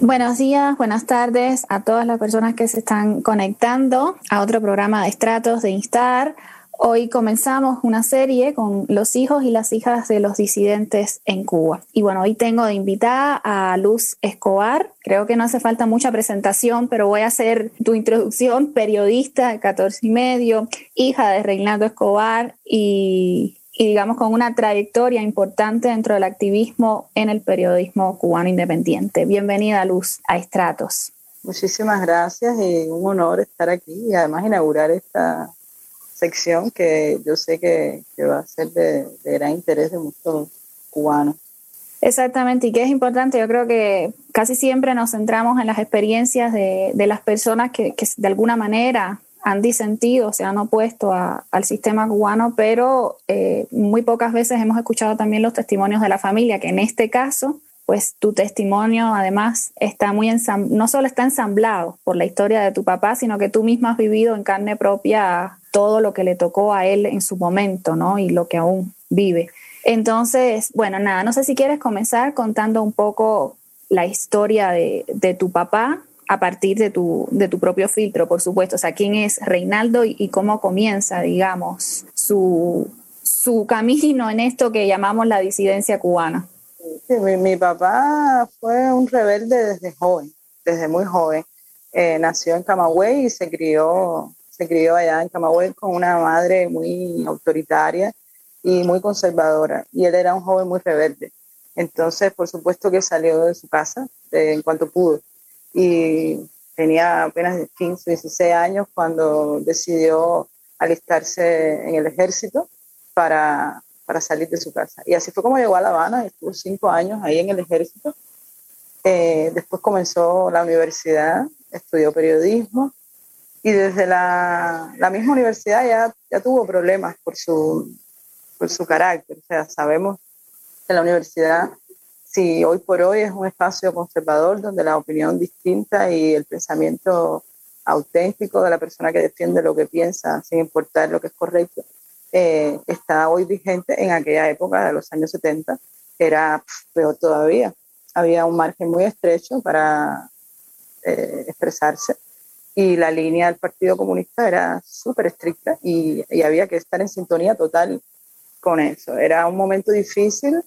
Buenos días, buenas tardes a todas las personas que se están conectando a otro programa de estratos de Instar. Hoy comenzamos una serie con los hijos y las hijas de los disidentes en Cuba. Y bueno, hoy tengo de invitada a Luz Escobar. Creo que no hace falta mucha presentación, pero voy a hacer tu introducción. Periodista de 14 y medio, hija de Reinaldo Escobar y y digamos con una trayectoria importante dentro del activismo en el periodismo cubano independiente. Bienvenida, Luz, a Estratos. Muchísimas gracias y un honor estar aquí y además inaugurar esta sección que yo sé que, va a ser de, gran interés de muchos cubanos. Exactamente, y que es importante, yo creo que casi siempre nos centramos en las experiencias de, las personas que, que de alguna manera han disentido, se han opuesto al sistema cubano, pero eh, muy pocas veces hemos escuchado también los testimonios de la familia, que en este caso, pues tu testimonio además está muy no solo está ensamblado por la historia de tu papá, sino que tú misma has vivido en carne propia todo lo que le tocó a él en su momento, ¿no? Y lo que aún vive. Entonces, bueno, nada, no sé si quieres comenzar contando un poco la historia de, de tu papá, a partir de tu, de tu propio filtro, por supuesto. O sea, quién es Reinaldo y, cómo comienza, digamos, su, su, camino en esto que llamamos la disidencia cubana. Sí, mi, papá fue un rebelde desde joven, desde muy joven. Eh, nació en Camagüey y se crió, se crió allá en Camagüey con una madre muy autoritaria y muy conservadora. Y él era un joven muy rebelde. Entonces, por supuesto que salió de su casa en cuanto pudo y tenía apenas 15, 16 años cuando decidió alistarse en el ejército para, para salir de su casa. Y así fue como llegó a La Habana, estuvo cinco años ahí en el ejército. Eh, después comenzó la universidad, estudió periodismo y desde la, la misma universidad ya, ya tuvo problemas por su, por su carácter. O sea, sabemos que la universidad Sí, hoy por hoy es un espacio conservador donde la opinión distinta y el pensamiento auténtico de la persona que defiende lo que piensa, sin importar lo que es correcto, eh, está hoy vigente. En aquella época de los años 70 era peor todavía. Había un margen muy estrecho para eh, expresarse y la línea del Partido Comunista era súper estricta y, y había que estar en sintonía total con eso. Era un momento difícil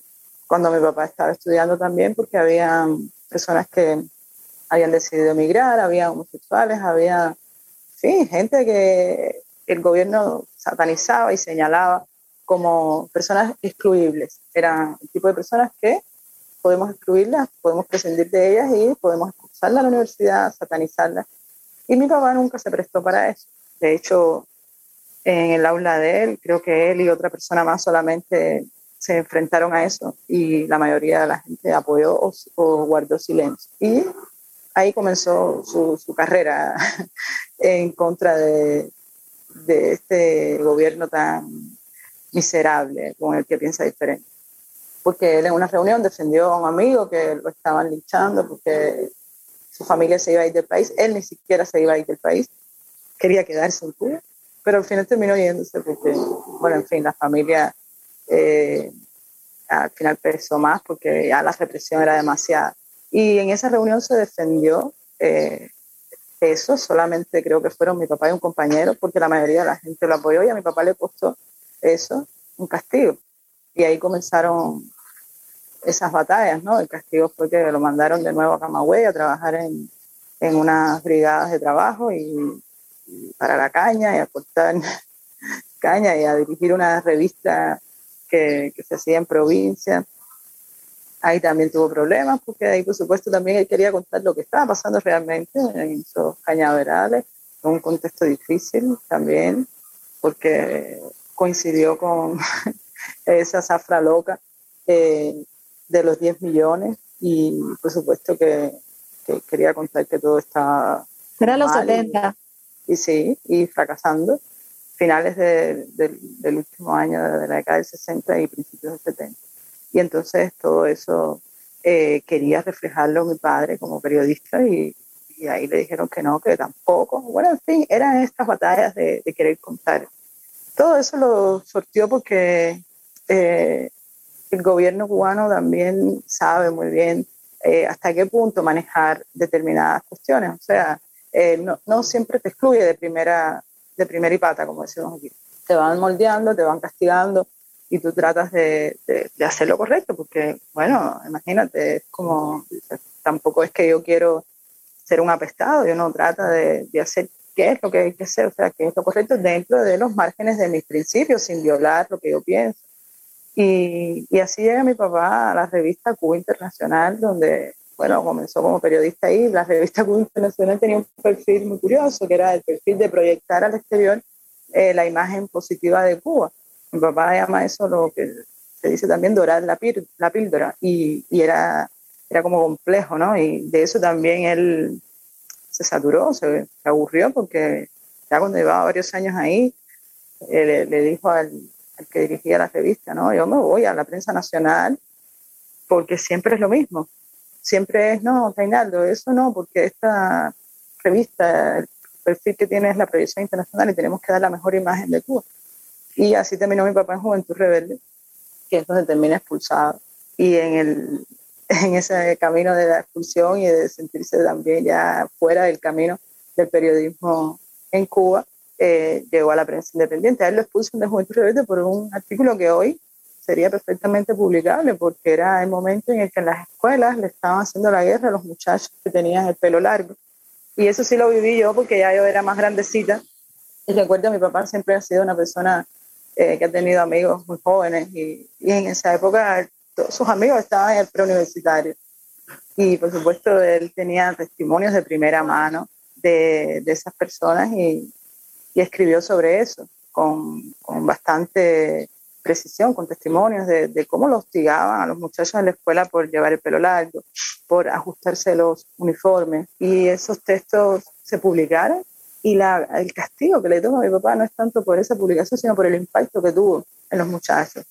cuando mi papá estaba estudiando también, porque había personas que habían decidido emigrar, había homosexuales, había, sí, gente que el gobierno satanizaba y señalaba como personas excluibles. Eran el tipo de personas que podemos excluirlas, podemos prescindir de ellas y podemos expulsarlas a la universidad, satanizarlas. Y mi papá nunca se prestó para eso. De hecho, en el aula de él, creo que él y otra persona más solamente se enfrentaron a eso y la mayoría de la gente apoyó o, guardó silencio. Y ahí comenzó su, su carrera en contra de, de, este gobierno tan miserable con el que piensa diferente. Porque él en una reunión defendió a un amigo que lo estaban linchando porque su familia se iba a ir del país, él ni siquiera se iba a ir del país, quería quedarse en Cuba, pero al final terminó yéndose porque, bueno, en fin, la familia eh, al final pesó más porque ya la represión era demasiada. Y en esa reunión se defendió eh, eso, solamente creo que fueron mi papá y un compañero, porque la mayoría de la gente lo apoyó y a mi papá le costó eso un castigo. Y ahí comenzaron esas batallas, ¿no? El castigo fue que lo mandaron de nuevo a Camagüey a trabajar en, en unas brigadas de trabajo y, y, para la caña y a cortar caña y a dirigir una revista que, se hacía en provincia. Ahí también tuvo problemas, porque ahí, por supuesto, también él quería contar lo que estaba pasando realmente en esos cañaverales, en un contexto difícil también, porque coincidió con esa zafra loca eh, de los 10 millones y, por supuesto, que, quería contar que todo estaba. Era los 70. y sí, y fracasando finales del último año de la década del 60 y principios del 70. Y entonces todo eso eh, quería reflejarlo mi padre como periodista y, y, ahí le dijeron que no, que tampoco. Bueno, en fin, eran estas batallas de, de querer contar. Todo eso lo sortió porque eh, el gobierno cubano también sabe muy bien eh, hasta qué punto manejar determinadas cuestiones. O sea, eh, no, no, siempre te excluye de primera, de primera y pata, como decimos aquí. Te van moldeando, te van castigando y tú tratas de, de, hacer lo correcto, porque, bueno, imagínate, es como, tampoco es que yo quiero ser un apestado, yo no trato de, de hacer qué es lo que hay que hacer, o sea, qué es lo correcto dentro de los márgenes de mis principios, sin violar lo que yo pienso. Y, y, así llega mi papá a la revista Cuba Internacional, donde, bueno, comenzó como periodista ahí. La revista Cuba Internacional tenía un perfil muy curioso, que era el perfil de proyectar al exterior eh, la imagen positiva de Cuba. Mi papá llama eso lo que se dice también dorar la, píl la píldora, y, era, era como complejo, ¿no? Y de eso también él se saturó, se, aburrió, porque ya cuando llevaba varios años ahí, eh, le, dijo al que dirigía la revista, ¿no? Yo me voy a la prensa nacional porque siempre es lo mismo. Siempre es, no, Reinaldo, eso no, porque esta revista, el perfil que tiene es la proyección internacional y tenemos que dar la mejor imagen de Cuba. Y así terminó mi papá en Juventud Rebelde, que es donde termina expulsado. Y en, el, en ese camino de la expulsión y de sentirse también ya fuera del camino del periodismo en Cuba, eh, llegó a la prensa independiente. A él lo expulsan de Juventud Rebelde por un artículo que hoy sería perfectamente publicable, porque era el momento en el que en las escuelas le estaban haciendo la guerra a los muchachos que tenían el pelo largo. Y eso sí lo viví yo, porque ya yo era más grandecita. Y recuerdo, mi papá siempre ha sido una persona eh, que ha tenido amigos muy jóvenes, y, y, en esa época todos sus amigos estaban en el preuniversitario. Y por supuesto, él tenía testimonios de primera mano de, de esas personas y, y escribió sobre eso con, con bastante precisión, con testimonios de, de, cómo lo hostigaban a los muchachos en la escuela por llevar el pelo largo, por ajustarse los uniformes. Y esos textos se publicaron y la, el castigo que le toma a mi papá no es tanto por esa publicación, sino por el impacto que tuvo en los muchachos.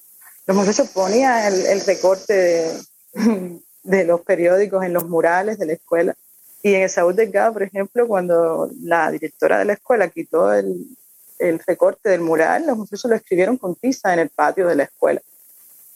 Los muchachos ponían el, el recorte de, de los periódicos en los murales de la escuela y en el Saúl Delgado, por ejemplo, cuando la directora de la escuela quitó el, el recorte del mural, los muchachos lo escribieron con tiza en el patio de la escuela.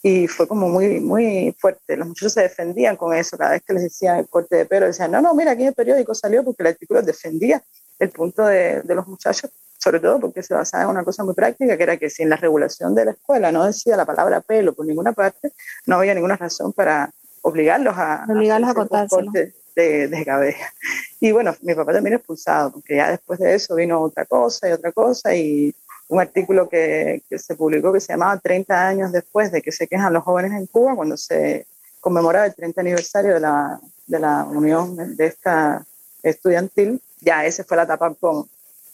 Y fue como muy, muy fuerte. Los muchachos se defendían con eso. Cada vez que les decían el corte de pelo, decían, no, no, mira, aquí el periódico salió porque el artículo defendía el punto de, de los muchachos, sobre todo porque se basaba en una cosa muy práctica, que era que si en la regulación de la escuela no decía la palabra pelo por ninguna parte, no había ninguna razón para obligarlos a, obligarlos a, cortárselo de, de cabeza. Y bueno, mi papá también expulsado, porque ya después de eso vino otra cosa y otra cosa y un artículo que, que, se publicó que se llamaba 30 años después de que se quejan los jóvenes en Cuba, cuando se conmemoraba el 30 aniversario de la, de la unión de esta estudiantil, ya ese fue la etapa con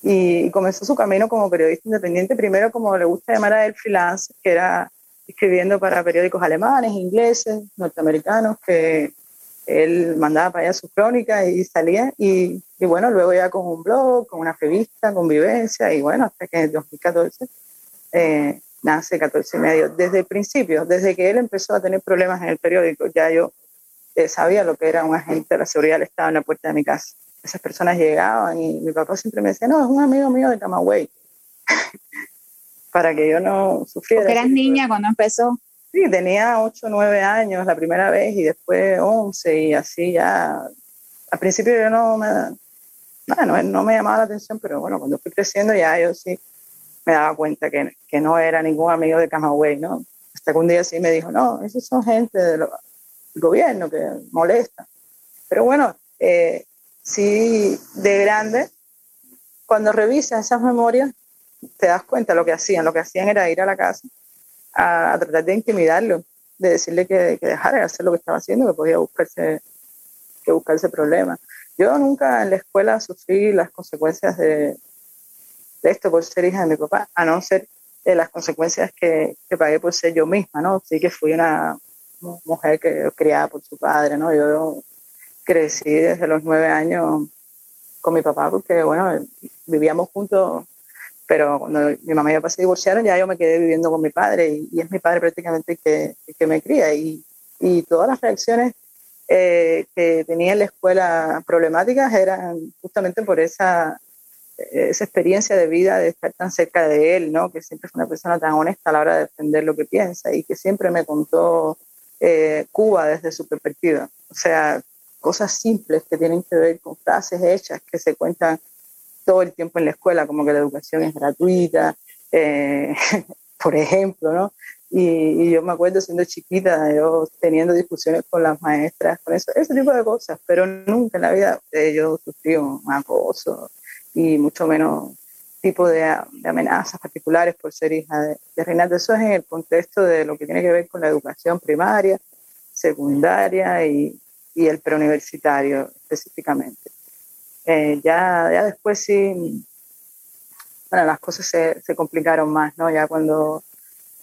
y comenzó su camino como periodista independiente, primero como le gusta llamar a él freelance, que era escribiendo para periódicos alemanes, ingleses, norteamericanos, que él mandaba para allá sus crónicas y salía y, y, bueno, luego ya con un blog, con una revista, convivencia y bueno, hasta que en 2014 eh, nace 14 y medio. Desde el principio, desde que él empezó a tener problemas en el periódico, ya yo eh, sabía lo que era un agente de la seguridad del Estado en la puerta de mi casa. Esas personas llegaban y mi papá siempre me decía, no, es un amigo mío de Camagüey. para que yo no sufriera. Porque eras niña cuando empezó. Sí, tenía 8 o 9 años la primera vez y después 11 y así ya. Al principio yo no me, no, no me llamaba la atención, pero bueno, cuando fui creciendo ya yo sí me daba cuenta que, que no era ningún amigo de Camagüey, ¿no? Hasta que un día sí me dijo, no, esos son gente del gobierno que molesta. Pero bueno, eh, sí, de grande, cuando revisas esas memorias, te das cuenta de lo que hacían. Lo que hacían era ir a la casa a, tratar de intimidarlo, de decirle que, que, dejara de hacer lo que estaba haciendo, que podía buscarse, que buscarse problemas. Yo nunca en la escuela sufrí las consecuencias de, esto por ser hija de mi papá, a no ser de las consecuencias que, que pagué por ser yo misma, ¿no? Sí que fui una mujer que criada por su padre, ¿no? Yo crecí desde los nueve años con mi papá porque, bueno, vivíamos juntos pero cuando mi mamá y mi papá se divorciaron, ya yo me quedé viviendo con mi padre y, es mi padre prácticamente el que, que me cría. Y, y todas las reacciones eh, que tenía en la escuela problemáticas eran justamente por esa, esa experiencia de vida de estar tan cerca de él, ¿no? que siempre fue una persona tan honesta a la hora de defender lo que piensa y que siempre me contó eh, Cuba desde su perspectiva. O sea, cosas simples que tienen que ver con frases hechas que se cuentan todo el tiempo en la escuela, como que la educación es gratuita, eh, por ejemplo, ¿no? Y, yo me acuerdo siendo chiquita, yo teniendo discusiones con las maestras, con eso, ese tipo de cosas, pero nunca en la vida eh, yo sufrí un acoso y mucho menos tipo de, amenazas particulares por ser hija de, de Reinaldo. Eso es en el contexto de lo que tiene que ver con la educación primaria, secundaria y, y el preuniversitario específicamente. Eh, ya, ya después sí, bueno, las cosas se, se complicaron más, ¿no? Ya cuando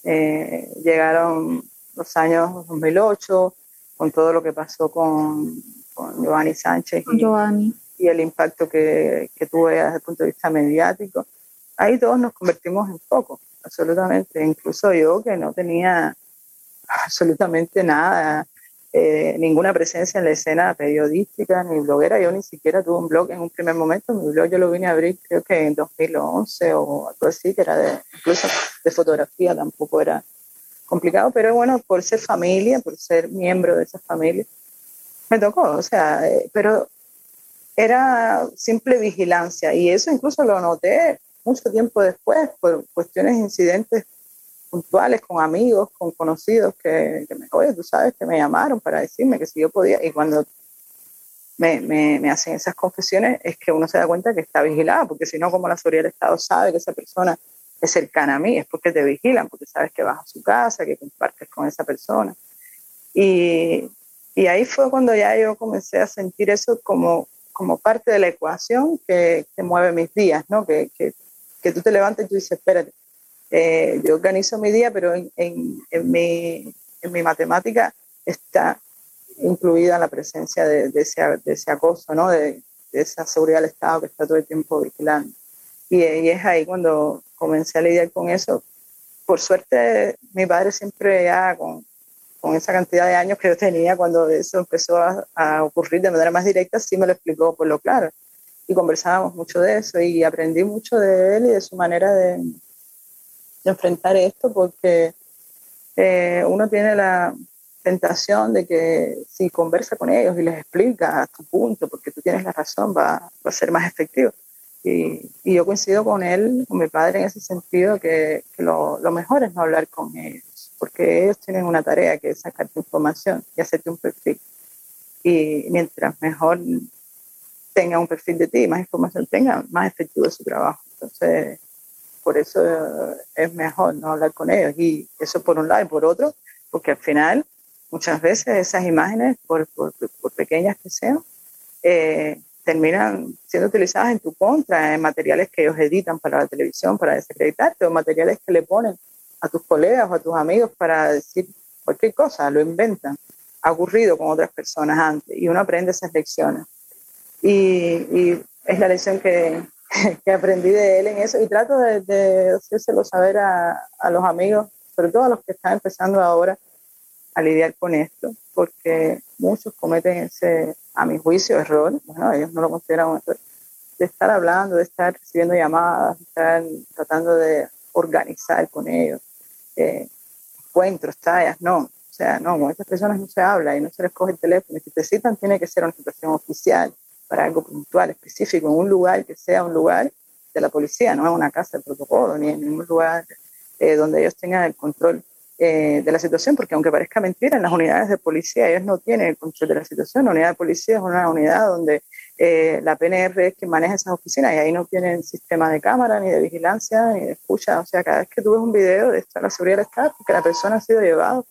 eh, llegaron los años 2008, con todo lo que pasó con, con Giovanni Sánchez y, y, el impacto que, que tuve desde el punto de vista mediático. Ahí todos nos convertimos en foco, absolutamente. Incluso yo que no tenía absolutamente nada eh, ninguna presencia en la escena periodística ni bloguera. Yo ni siquiera tuve un blog en un primer momento. Mi blog yo lo vine a abrir creo que en 2011 o algo así, que era incluso de fotografía, tampoco era complicado, pero bueno, por ser familia, por ser miembro de esa familia, me tocó, o sea, eh, pero era simple vigilancia y eso incluso lo noté mucho tiempo después por cuestiones, incidentes puntuales con amigos, con conocidos que, me, oye, tú sabes que me llamaron para decirme que si yo podía, y cuando me, me, hacen esas confesiones es que uno se da cuenta que está vigilado, porque si no, como la seguridad del Estado sabe que esa persona es cercana a mí, es porque te vigilan, porque sabes que vas a su casa, que compartes con esa persona. Y, y ahí fue cuando ya yo comencé a sentir eso como, como parte de la ecuación que, que mueve mis días, ¿no? Que, que, que, tú te levantas y dices, espérate, eh, yo organizo mi día, pero en, en, mi, en, mi, matemática está incluida la presencia de, ese, de ese, acoso, ¿no? De, esa seguridad del Estado que está todo el tiempo vigilando. Y, y, es ahí cuando comencé a lidiar con eso. Por suerte, mi padre siempre ya con, con esa cantidad de años que yo tenía cuando eso empezó a, a, ocurrir de manera más directa, sí me lo explicó por lo claro. Y conversábamos mucho de eso y aprendí mucho de él y de su manera de, de enfrentar esto porque eh, uno tiene la tentación de que si conversa con ellos y les explica a tu punto, porque tú tienes la razón, va, a ser más efectivo. Y, yo coincido con él, con mi padre en ese sentido, que, que lo, mejor es no hablar con ellos, porque ellos tienen una tarea que es sacarte información y hacerte un perfil. Y mientras mejor tenga un perfil de ti, más información tenga, más efectivo es su trabajo. Entonces, por eso es mejor no hablar con ellos. Y eso por un lado y por otro, porque al final muchas veces esas imágenes, por, por, pequeñas que sean, eh, terminan siendo utilizadas en tu contra, en materiales que ellos editan para la televisión, para desacreditarte, o materiales que le ponen a tus colegas o a tus amigos para decir cualquier cosa, lo inventan. Ha ocurrido con otras personas antes y uno aprende esas lecciones. Y, y es la lección que, que aprendí de él en eso. Y trato de, de hacérselo saber a, a, los amigos, sobre todo a los que están empezando ahora a lidiar con esto, porque muchos cometen ese, a mi juicio, error, bueno, ellos no lo consideran un error, de estar hablando, de estar recibiendo llamadas, de estar tratando de organizar con ellos eh, encuentros, tallas, no, o sea, no, con estas personas no se habla y no se les coge el teléfono, si te citan tiene que ser una situación oficial, para algo puntual, específico, en un lugar que sea un lugar de la policía, no en una casa de protocolo, ni en ningún lugar eh, donde ellos tengan el control eh, de la situación, porque aunque parezca mentira, en las unidades de policía ellos no tienen el control de la situación. La unidad de policía es una unidad donde eh, la PNR es quien maneja esas oficinas y ahí no tienen sistema de cámara, ni de vigilancia, ni de escucha. O sea, cada vez que tú ves un video de la seguridad del Estado, porque la persona ha sido llevada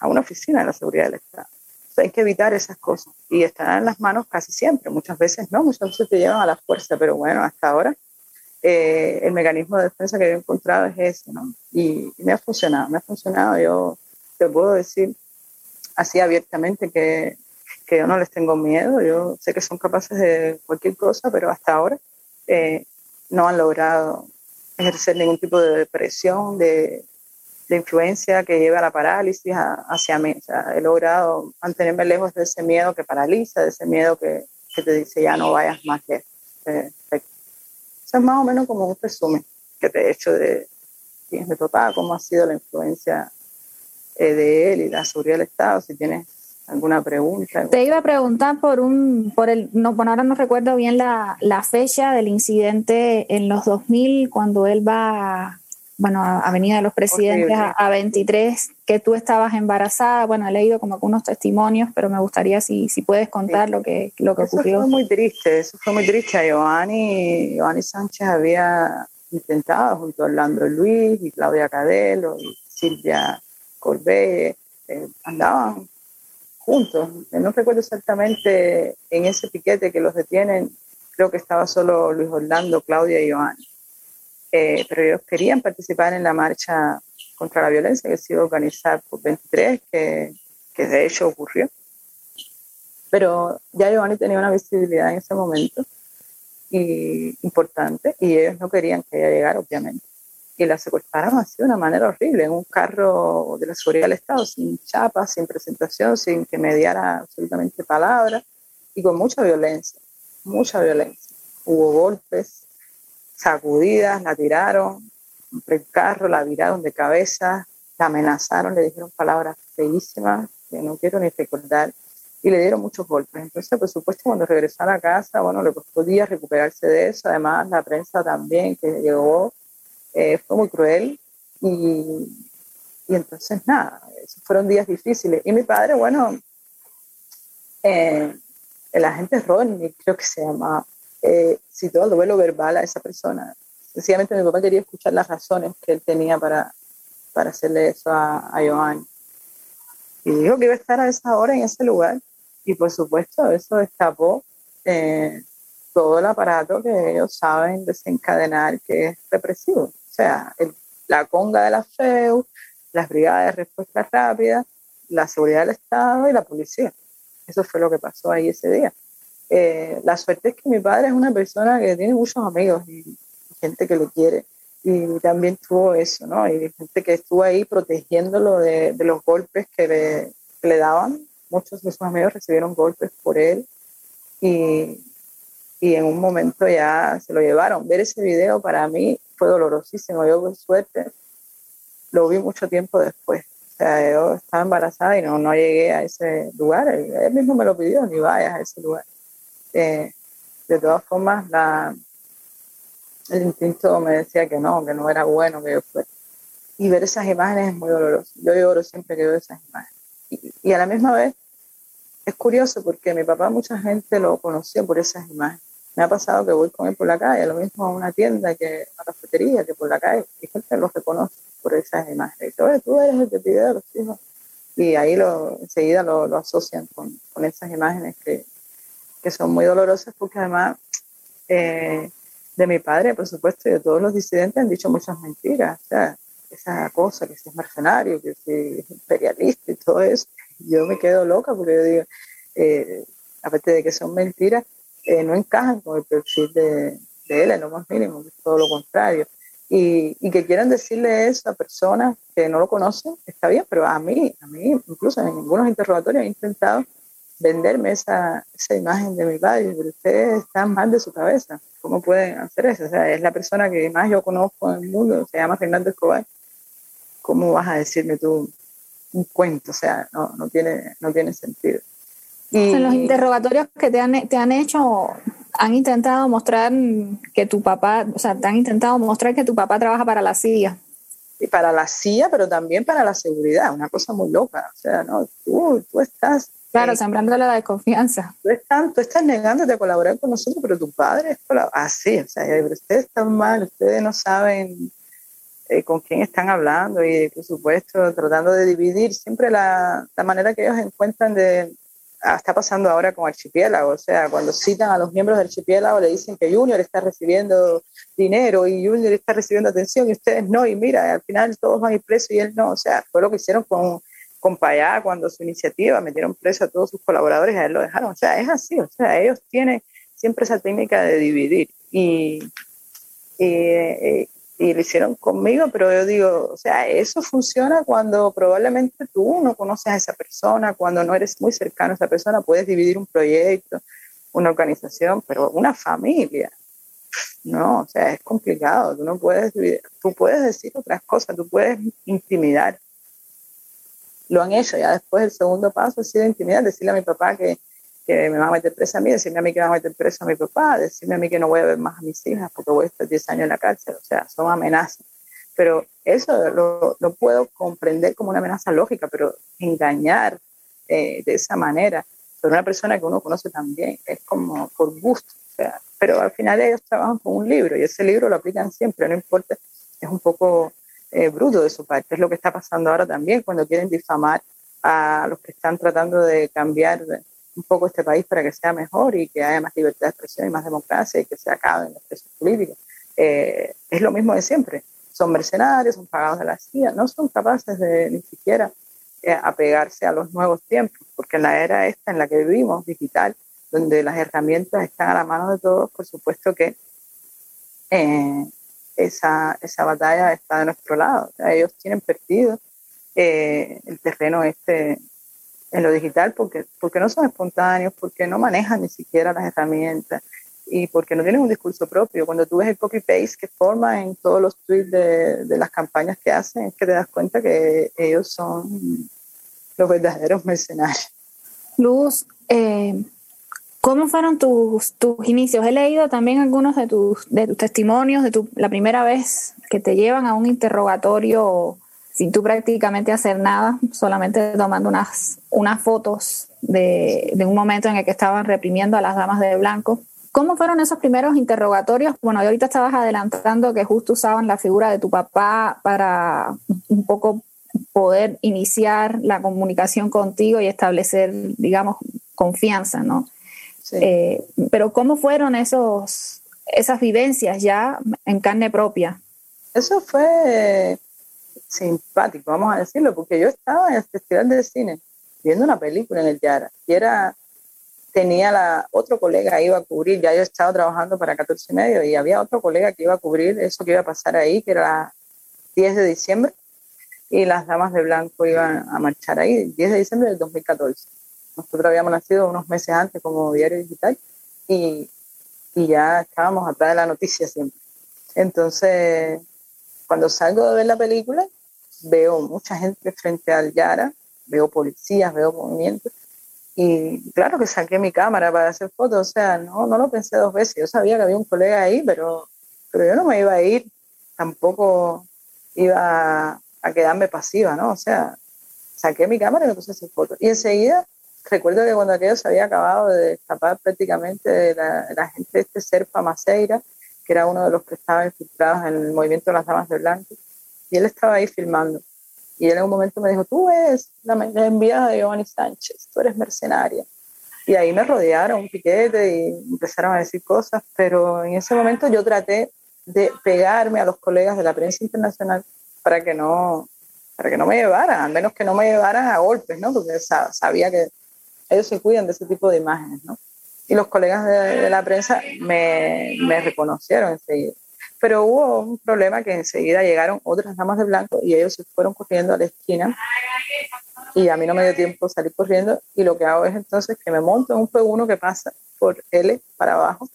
a una oficina de la seguridad del Estado hay que evitar esas cosas. Y están en las manos casi siempre, muchas veces no, muchas veces te llevan a la fuerza, pero bueno, hasta ahora eh, el mecanismo de defensa que he encontrado es ese, ¿no? Y, me ha funcionado, me ha funcionado, yo te puedo decir así abiertamente que, que yo no les tengo miedo, yo sé que son capaces de cualquier cosa, pero hasta ahora eh, no han logrado ejercer ningún tipo de presión, de, de influencia que lleve a la parálisis hacia mí. O sea, he logrado mantenerme lejos de ese miedo que paraliza, de ese miedo que, que te dice ya no vayas más que Eso es más o menos como un resumen que te he hecho de mi papá, cómo ha sido la influencia eh, de él y la seguridad del Estado, si tienes alguna pregunta. Te iba a preguntar por un, por el, no, bueno, ahora no recuerdo bien la, la fecha del incidente en los 2000 cuando él va bueno, Avenida de los Presidentes a, 23, que tú estabas embarazada. Bueno, he leído como unos testimonios, pero me gustaría si, si puedes contar lo que, lo que ocurrió. Eso fue muy triste, eso fue muy triste. Giovanni, Giovanni Sánchez había intentado junto a Orlando Luis y Claudia Cadelo y Silvia Corbet, eh, andaban juntos. No recuerdo exactamente en ese piquete que los detienen, creo que estaba solo Luis Orlando, Claudia y Giovanni eh, pero ellos querían participar en la marcha contra la violencia que se iba a organizar por 23, que, que de hecho ocurrió. Pero ya Giovanni tenía una visibilidad en ese momento importante y ellos no querían que ella llegara, obviamente. Y la secuestraron así de una manera horrible, en un carro de la seguridad del Estado, sin chapa, sin presentación, sin que mediara absolutamente palabra y con mucha violencia, mucha violencia. Hubo golpes, sacudidas, la tiraron el carro, la viraron de cabeza, la amenazaron, le dijeron palabras feísimas que no quiero ni recordar y le dieron muchos golpes. Entonces, por supuesto, cuando regresó a la casa, bueno, le costó días recuperarse de eso. Además, la prensa también que llegó eh, fue muy cruel y, y, entonces, nada, esos fueron días difíciles. Y mi padre, bueno, eh, el agente Rodney, creo que se llama, eh, si todo lo verbal a esa persona. Sencillamente mi papá quería escuchar las razones que él tenía para, para hacerle eso a, a Joan. Y dijo que iba a estar a esa hora en ese lugar. Y por supuesto, eso destapó eh, todo el aparato que ellos saben desencadenar, que es represivo. O sea, la conga de la FEU, las brigadas de respuesta rápida, la seguridad del Estado y la policía. Eso fue lo que pasó ahí ese día. Eh, la suerte es que mi padre es una persona que tiene muchos amigos y gente que lo quiere. Y también tuvo eso, ¿no? Y gente que estuvo ahí protegiéndolo de, los golpes que le, daban. Muchos de sus amigos recibieron golpes por él y, y en un momento ya se lo llevaron. Ver ese video para mí fue dolorosísimo. Yo, por suerte, lo vi mucho tiempo después. O sea, yo estaba embarazada y no, no llegué a ese lugar. Él mismo me lo pidió, ni vayas a ese lugar. Eh, de todas formas, la, el instinto me decía que no, que no era bueno que yo fuera. Y ver esas imágenes es muy doloroso. Yo lloro siempre que veo esas imágenes. Y, a la misma vez es curioso porque mi papá mucha gente lo conoció por esas imágenes. Me ha pasado que voy con él por la calle, lo mismo a una tienda, que a una cafetería, que por la calle, y gente lo reconoce por esas imágenes. Y dice, tú eres el que pide los hijos. Y ahí lo, enseguida lo, lo asocian con, con esas imágenes que, que son muy dolorosas porque además eh, de mi padre, por supuesto, y de todos los disidentes han dicho muchas mentiras. O sea, esa cosa, que si es mercenario, que si es imperialista y todo eso. Yo me quedo loca porque yo digo, eh, aparte de que son mentiras, eh, no encajan con el perfil de, él en lo más mínimo, es todo lo contrario. Y, y, que quieran decirle eso a personas que no lo conocen, está bien, pero a mí, a mí, incluso en algunos interrogatorios he intentado venderme esa, esa imagen de mi padre, pero ustedes están mal de su cabeza. ¿Cómo pueden hacer eso? O sea, es la persona que más yo conozco en el mundo, se llama Fernando Escobar. ¿Cómo vas a decirme tú un cuento? O sea, no, no, tiene, no tiene sentido. Y, en los interrogatorios que te han, te han hecho, han intentado mostrar que tu papá, o sea, te han intentado mostrar que tu papá trabaja para la CIA. Y para la CIA, pero también para la seguridad, una cosa muy loca. O sea, no, tú, tú estás Claro, sembrando la desconfianza. Tú estás, tú estás negándote a colaborar con nosotros, pero tu padre es así, o sea, ustedes están mal, ustedes no saben eh, con quién están hablando y, por supuesto, tratando de dividir siempre la, la manera que ellos encuentran de... Ah, está pasando ahora con Archipiélago, o sea, cuando citan a los miembros del Archipiélago le dicen que Junior está recibiendo dinero y Junior está recibiendo atención y ustedes no, y mira, al final todos van a ir presos y él no, o sea, fue lo que hicieron con con Payá, cuando su iniciativa metieron preso a todos sus colaboradores y a él lo dejaron. O sea, es así, o sea, ellos tienen siempre esa técnica de dividir. Y, y lo hicieron conmigo, pero yo digo, o sea, eso funciona cuando probablemente tú no conoces a esa persona, cuando no eres muy cercano a esa persona, puedes dividir un proyecto, una organización, pero una familia, no, o sea, es complicado, tú no puedes dividir, tú puedes decir otras cosas, tú puedes intimidar. Lo han hecho, ya después el segundo paso ha sido intimidar, decirle a mi papá que que me van a meter presa a mí, decirme a mí que van a meter preso a mi papá, decirme a mí que no voy a ver más a mis hijas porque voy a estar 10 años en la cárcel, o sea, son amenazas. Pero eso lo, lo puedo comprender como una amenaza lógica, pero engañar eh, de esa manera sobre una persona que uno conoce también es como por gusto. O sea, pero al final ellos trabajan con un libro y ese libro lo aplican siempre, no importa, es un poco eh, bruto de su parte. Es lo que está pasando ahora también cuando quieren difamar a los que están tratando de cambiar un poco este país para que sea mejor y que haya más libertad de expresión y más democracia y que se acaben los presos políticos. Eh, es lo mismo de siempre. Son mercenarios, son pagados de la CIA, no son capaces de ni siquiera eh, apegarse a los nuevos tiempos, porque en la era esta en la que vivimos, digital, donde las herramientas están a la mano de todos, por supuesto que eh, esa, esa batalla está de nuestro lado. ellos tienen perdido el terreno este en lo digital porque, porque no son espontáneos, porque no manejan ni siquiera las herramientas y porque no tienen un discurso propio. Cuando tú ves el copy-paste que forma en todos los tweets de, de, las campañas que hacen, es que te das cuenta que ellos son los verdaderos mercenarios. Luz, eh, ¿cómo fueron tus, tus inicios? He leído también algunos de tus, de tus testimonios de tu, la primera vez que te llevan a un interrogatorio sin tú prácticamente hacer nada, solamente tomando unas, unas fotos de, de, un momento en el que estaban reprimiendo a las damas de blanco. ¿Cómo fueron esos primeros interrogatorios? Bueno, ahorita estabas adelantando que justo usaban la figura de tu papá para un poco poder iniciar la comunicación contigo y establecer, digamos, confianza, ¿no? Sí. Eh, pero ¿cómo fueron esos, esas vivencias ya en carne propia? Eso fue simpático, vamos a decirlo, porque yo estaba en el Festival de Cine viendo una película en el Yara y era, tenía la, otro colega iba a cubrir, ya yo estaba trabajando para 14 y medio y había otro colega que iba a cubrir eso que iba a pasar ahí, que era 10 de diciembre y las damas de blanco iban a marchar ahí, 10 de diciembre del 2014. Nosotros habíamos nacido unos meses antes como diario digital y, y ya estábamos atrás de la noticia siempre. Entonces, cuando salgo de ver la película, veo mucha gente frente al Yara, veo policías, veo movimientos. Y claro que saqué mi cámara para hacer fotos, o sea, no, no lo pensé dos veces. Yo sabía que había un colega ahí, pero, pero yo no me iba a ir, tampoco iba a quedarme pasiva, ¿no? O sea, saqué mi cámara y me puse a hacer fotos. Y enseguida, recuerdo que cuando aquello se había acabado de escapar prácticamente de la, la gente de este Serpa Maceira, que era uno de los que estaban infiltrados en el movimiento de las damas de blanco, y él estaba ahí filmando. Y él en un momento me dijo, tú eres la, enviada de Giovanni Sánchez, tú eres mercenaria. Y ahí me rodearon un piquete y empezaron a decir cosas, pero en ese momento yo traté de pegarme a los colegas de la prensa internacional para que no, para que no me llevaran, al menos que no me llevaran a golpes, ¿no? Porque sabía que ellos se cuidan de ese tipo de imágenes, ¿no? Y los colegas de, de la prensa me, me reconocieron enseguida. Pero hubo un problema que enseguida llegaron otras damas de blanco y ellos se fueron corriendo a la esquina y a mí no me dio tiempo salir corriendo y lo que hago es entonces que me monto en un P1 que pasa por L para abajo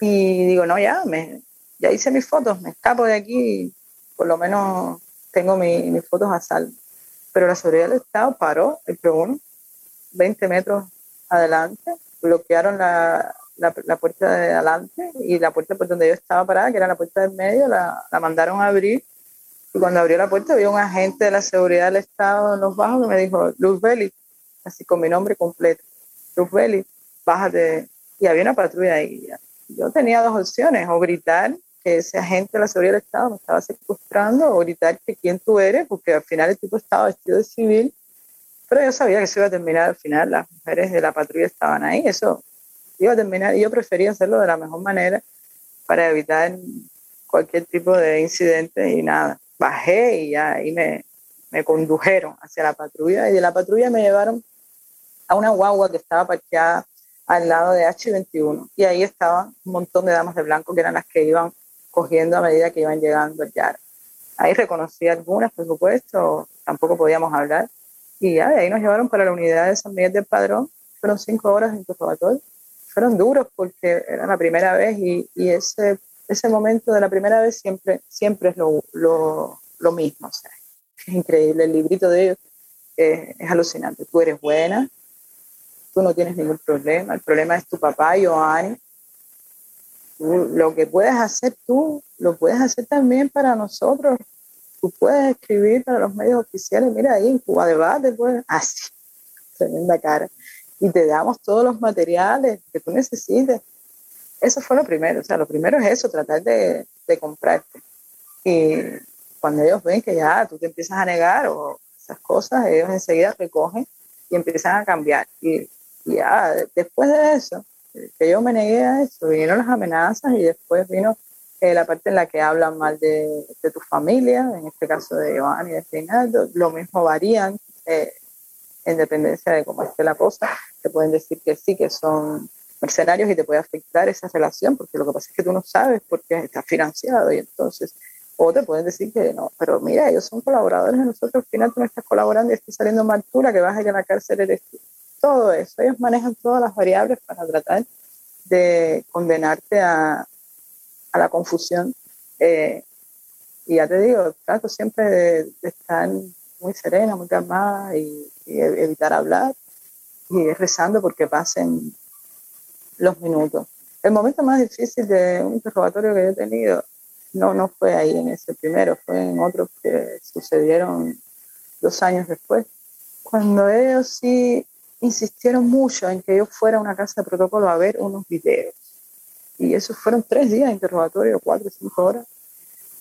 y digo, no, ya, me, ya hice mis fotos, me escapo de aquí y por lo menos tengo mi, mis fotos a salvo. Pero la seguridad del Estado paró el P1 20 metros adelante, bloquearon la, la, puerta de adelante y la puerta por donde yo estaba parada, que era la puerta del medio, la, la mandaron a abrir. Y cuando abrió la puerta, había un agente de la seguridad del Estado en los bajos que me dijo, Luz Belli, así con mi nombre completo, Luz Belli, bájate. Y había una patrulla ahí. Yo tenía dos opciones, o gritar que ese agente de la seguridad del Estado me estaba secuestrando, o gritar que quién tú eres, porque al final el tipo estaba vestido de civil, pero yo sabía que se iba a terminar al final, las mujeres de la patrulla estaban ahí, eso iba a terminar y yo prefería hacerlo de la mejor manera para evitar cualquier tipo de incidente y nada. Bajé y ahí me, me condujeron hacia la patrulla y de la patrulla me llevaron a una guagua que estaba parqueada al lado de H21 y ahí estaban un montón de damas de blanco que eran las que iban cogiendo a medida que iban llegando ya. Ahí reconocí algunas, por supuesto, tampoco podíamos hablar. Y ahí nos llevaron para la unidad de San Miguel del Padrón. Fueron cinco horas en interrogatorio. Fueron duros porque era la primera vez y, y ese, ese momento de la primera vez siempre, siempre es lo, lo, lo mismo. O sea, es increíble. El librito de ellos es, alucinante. Tú eres buena, tú no tienes ningún problema. El problema es tu papá, Joanny. lo que puedes hacer tú, lo puedes hacer también para nosotros. Tú puedes escribir para los medios oficiales. Mira ahí en Cuba Debate, pues, así, tremenda cara. Y te damos todos los materiales que tú necesites. Eso fue lo primero. O sea, lo primero es eso, tratar de, de comprarte. Y cuando ellos ven que ya tú te empiezas a negar o esas cosas, ellos enseguida recogen y empiezan a cambiar. Y y ya, después de eso, que yo me negué a eso, vinieron las amenazas y después vino eh, la parte en la que hablan mal de, de, tu familia, en este caso de y de Reinaldo, lo mismo varían eh, en dependencia de cómo esté la cosa, te pueden decir que sí, que son mercenarios y te puede afectar esa relación, porque lo que pasa es que tú no sabes porque está financiado y entonces, o te pueden decir que no, pero mira, ellos son colaboradores de nosotros, al final tú no estás colaborando y estás saliendo más altura, que vas a ir a la cárcel eres tú todo eso. Ellos manejan todas las variables para tratar de condenarte a, a la confusión. Eh, y ya te digo, trato siempre de, estar muy serena, muy calmada y, evitar hablar y rezando porque pasen los minutos. El momento más difícil de un interrogatorio que yo he tenido no, no fue ahí en ese primero, fue en otros que sucedieron dos años después, cuando ellos sí insistieron mucho en que yo fuera a una casa de protocolo a ver unos videos. Y esos fueron tres días de interrogatorio, cuatro cinco horas.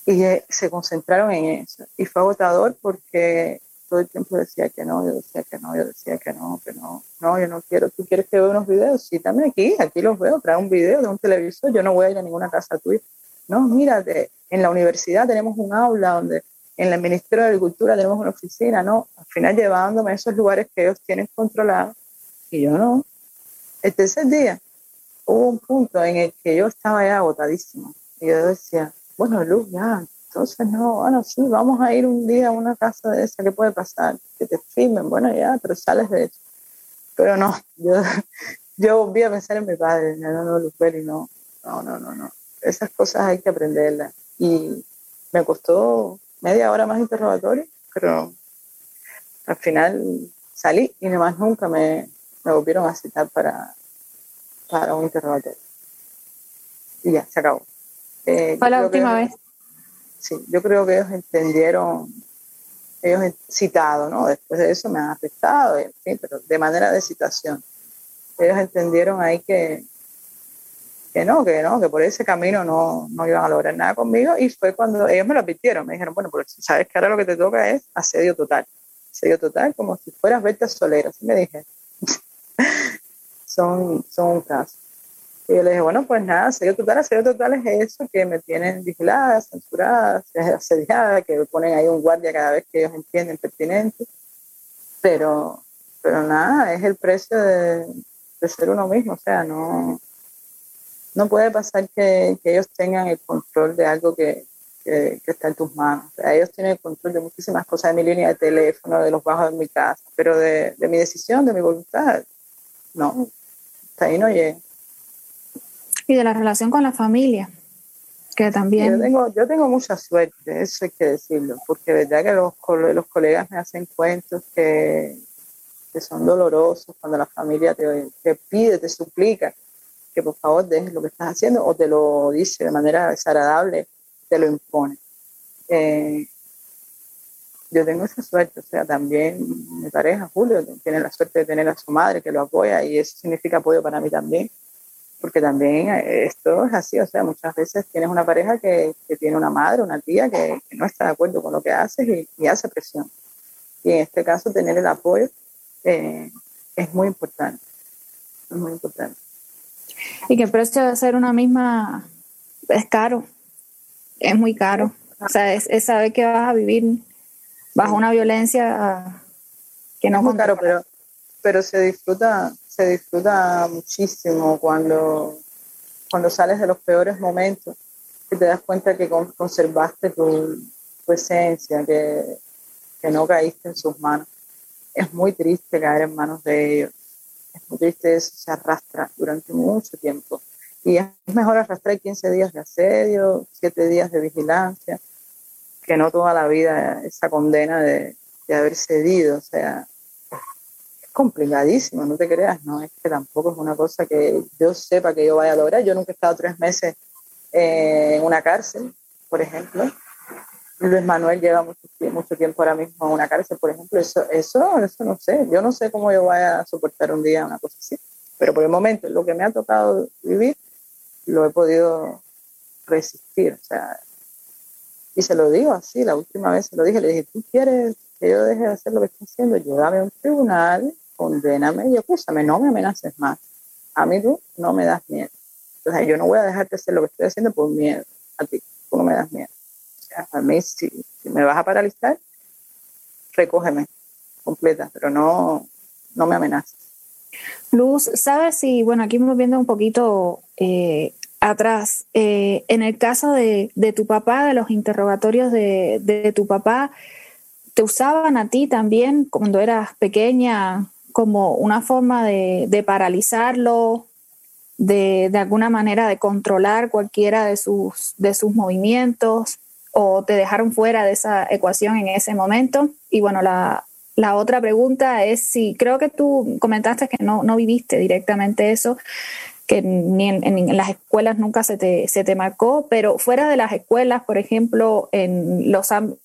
Y eh, se concentraron en eso. Y fue agotador porque todo el tiempo decía que no, yo decía que no, yo decía que no, que no, no, yo no quiero. ¿Tú quieres que vea unos videos? Sí, también aquí, aquí los veo, trae un video de un televisor, yo no voy a ir a ninguna casa tuya. No, mira, en la universidad tenemos un aula donde en el Ministerio de Agricultura tenemos una oficina, ¿no? Al final llevándome a esos lugares que ellos tienen controlados y yo no. El tercer día hubo un punto en el que yo estaba ya agotadísima y yo decía, bueno, Luz, ya, entonces no, bueno, sí, vamos a ir un día a una casa de esa, ¿qué puede pasar? Que te filmen, bueno, ya, pero sales de eso. Pero no, yo, yo volví a pensar en mi padre, no, no, no, Luzbeli, no, no, no, no, no. Esas cosas hay que aprenderlas. Y me costó media hora más interrogatorio, pero al final salí y más nunca me, me volvieron a citar para, para un interrogatorio. Y ya, se acabó. Eh, Fue la última vez. Sí, yo creo que ellos entendieron, ellos citado, ¿no? Después de eso me han afectado, en fin, pero de manera de citación. Ellos entendieron ahí que, que no, que no, que por ese camino no, no iban a lograr nada conmigo y fue cuando ellos me lo advirtieron, me dijeron, bueno, pues sabes que ahora lo que te toca es asedio total, asedio total como si fueras Berta Solera, así me dije, son, son un caso. Y yo le dije, bueno, pues nada, serio total, serio total es eso, que me tienen vigilada, censurada, asediada, que me ponen ahí un guardia cada vez que ellos entienden pertinente. Pero, pero nada, es el precio de, de ser uno mismo, o sea, no, no puede pasar que, que ellos tengan el control de algo que, que, está en tus manos. Ellos tienen el control de muchísimas cosas, de mi línea de teléfono, de los bajos de mi casa, pero de, de mi decisión, de mi voluntad, no, hasta ahí no llega. Y de la relación con la familia, que también... Yo tengo, yo tengo mucha suerte, eso hay que decirlo, porque verdad que los, los colegas me hacen cuentos que, que son dolorosos cuando la familia te, te pide, te suplica que por favor dejes lo que estás haciendo o te lo dice de manera desagradable, te lo impone. Eh, yo tengo esa suerte, o sea, también mi pareja, Julio, tiene la suerte de tener a su madre que lo apoya y eso significa apoyo para mí también, porque también eh, esto es así, o sea, muchas veces tienes una pareja que, que tiene una madre, una tía que, no está de acuerdo con lo que haces y, hace presión. Y en este caso, tener el apoyo eh, es muy importante, es muy importante. Y que el precio de ser una misma es caro, es muy caro. O sea, es, es saber que vas a vivir bajo una violencia que no es caro, pero, pero se disfruta, se disfruta muchísimo cuando, cuando sales de los peores momentos que te das cuenta que conservaste tu, tu esencia, que, que no caíste en sus manos. Es muy triste caer en manos de ellos. Es muy triste, eso se arrastra durante mucho tiempo. Y es mejor arrastrar 15 días de asedio, 7 días de vigilancia, que no toda la vida esa condena de, de haber cedido. O sea, es complicadísimo, no te creas, no es que tampoco es una cosa que yo sepa que yo vaya a lograr. Yo nunca he estado tres meses eh, en una cárcel, por ejemplo. Luis Manuel lleva mucho, mucho, tiempo ahora mismo en una cárcel, por ejemplo. Eso, eso, eso no sé. Yo no sé cómo yo vaya a soportar un día una cosa así. Pero por el momento, lo que me ha tocado vivir, lo he podido resistir. O sea, y se lo digo así, la última vez se lo dije, le dije, ¿tú quieres que yo deje de hacer lo que estoy haciendo? Llévame a un tribunal, condéname y acúsame, no me amenaces más. A mí tú no me das miedo. O sea, yo no voy a dejarte hacer lo que estoy haciendo por miedo a ti. Tú no me das miedo. O sea, a mí, si, me vas a paralizar, recógeme completa, pero no, no me amenaces. Luz, ¿sabes si, bueno, aquí me viendo un poquito eh, atrás, eh, en el caso de, de, tu papá, de los interrogatorios de, de, tu papá, ¿te usaban a ti también cuando eras pequeña como una forma de, de paralizarlo, de, alguna manera de controlar cualquiera de sus, de sus movimientos o te dejaron fuera de esa ecuación en ese momento. Y bueno, la, la otra pregunta es si creo que tú comentaste que no, no viviste directamente eso, que ni en, en, las escuelas nunca se te, se te marcó, pero fuera de las escuelas, por ejemplo, en, los, en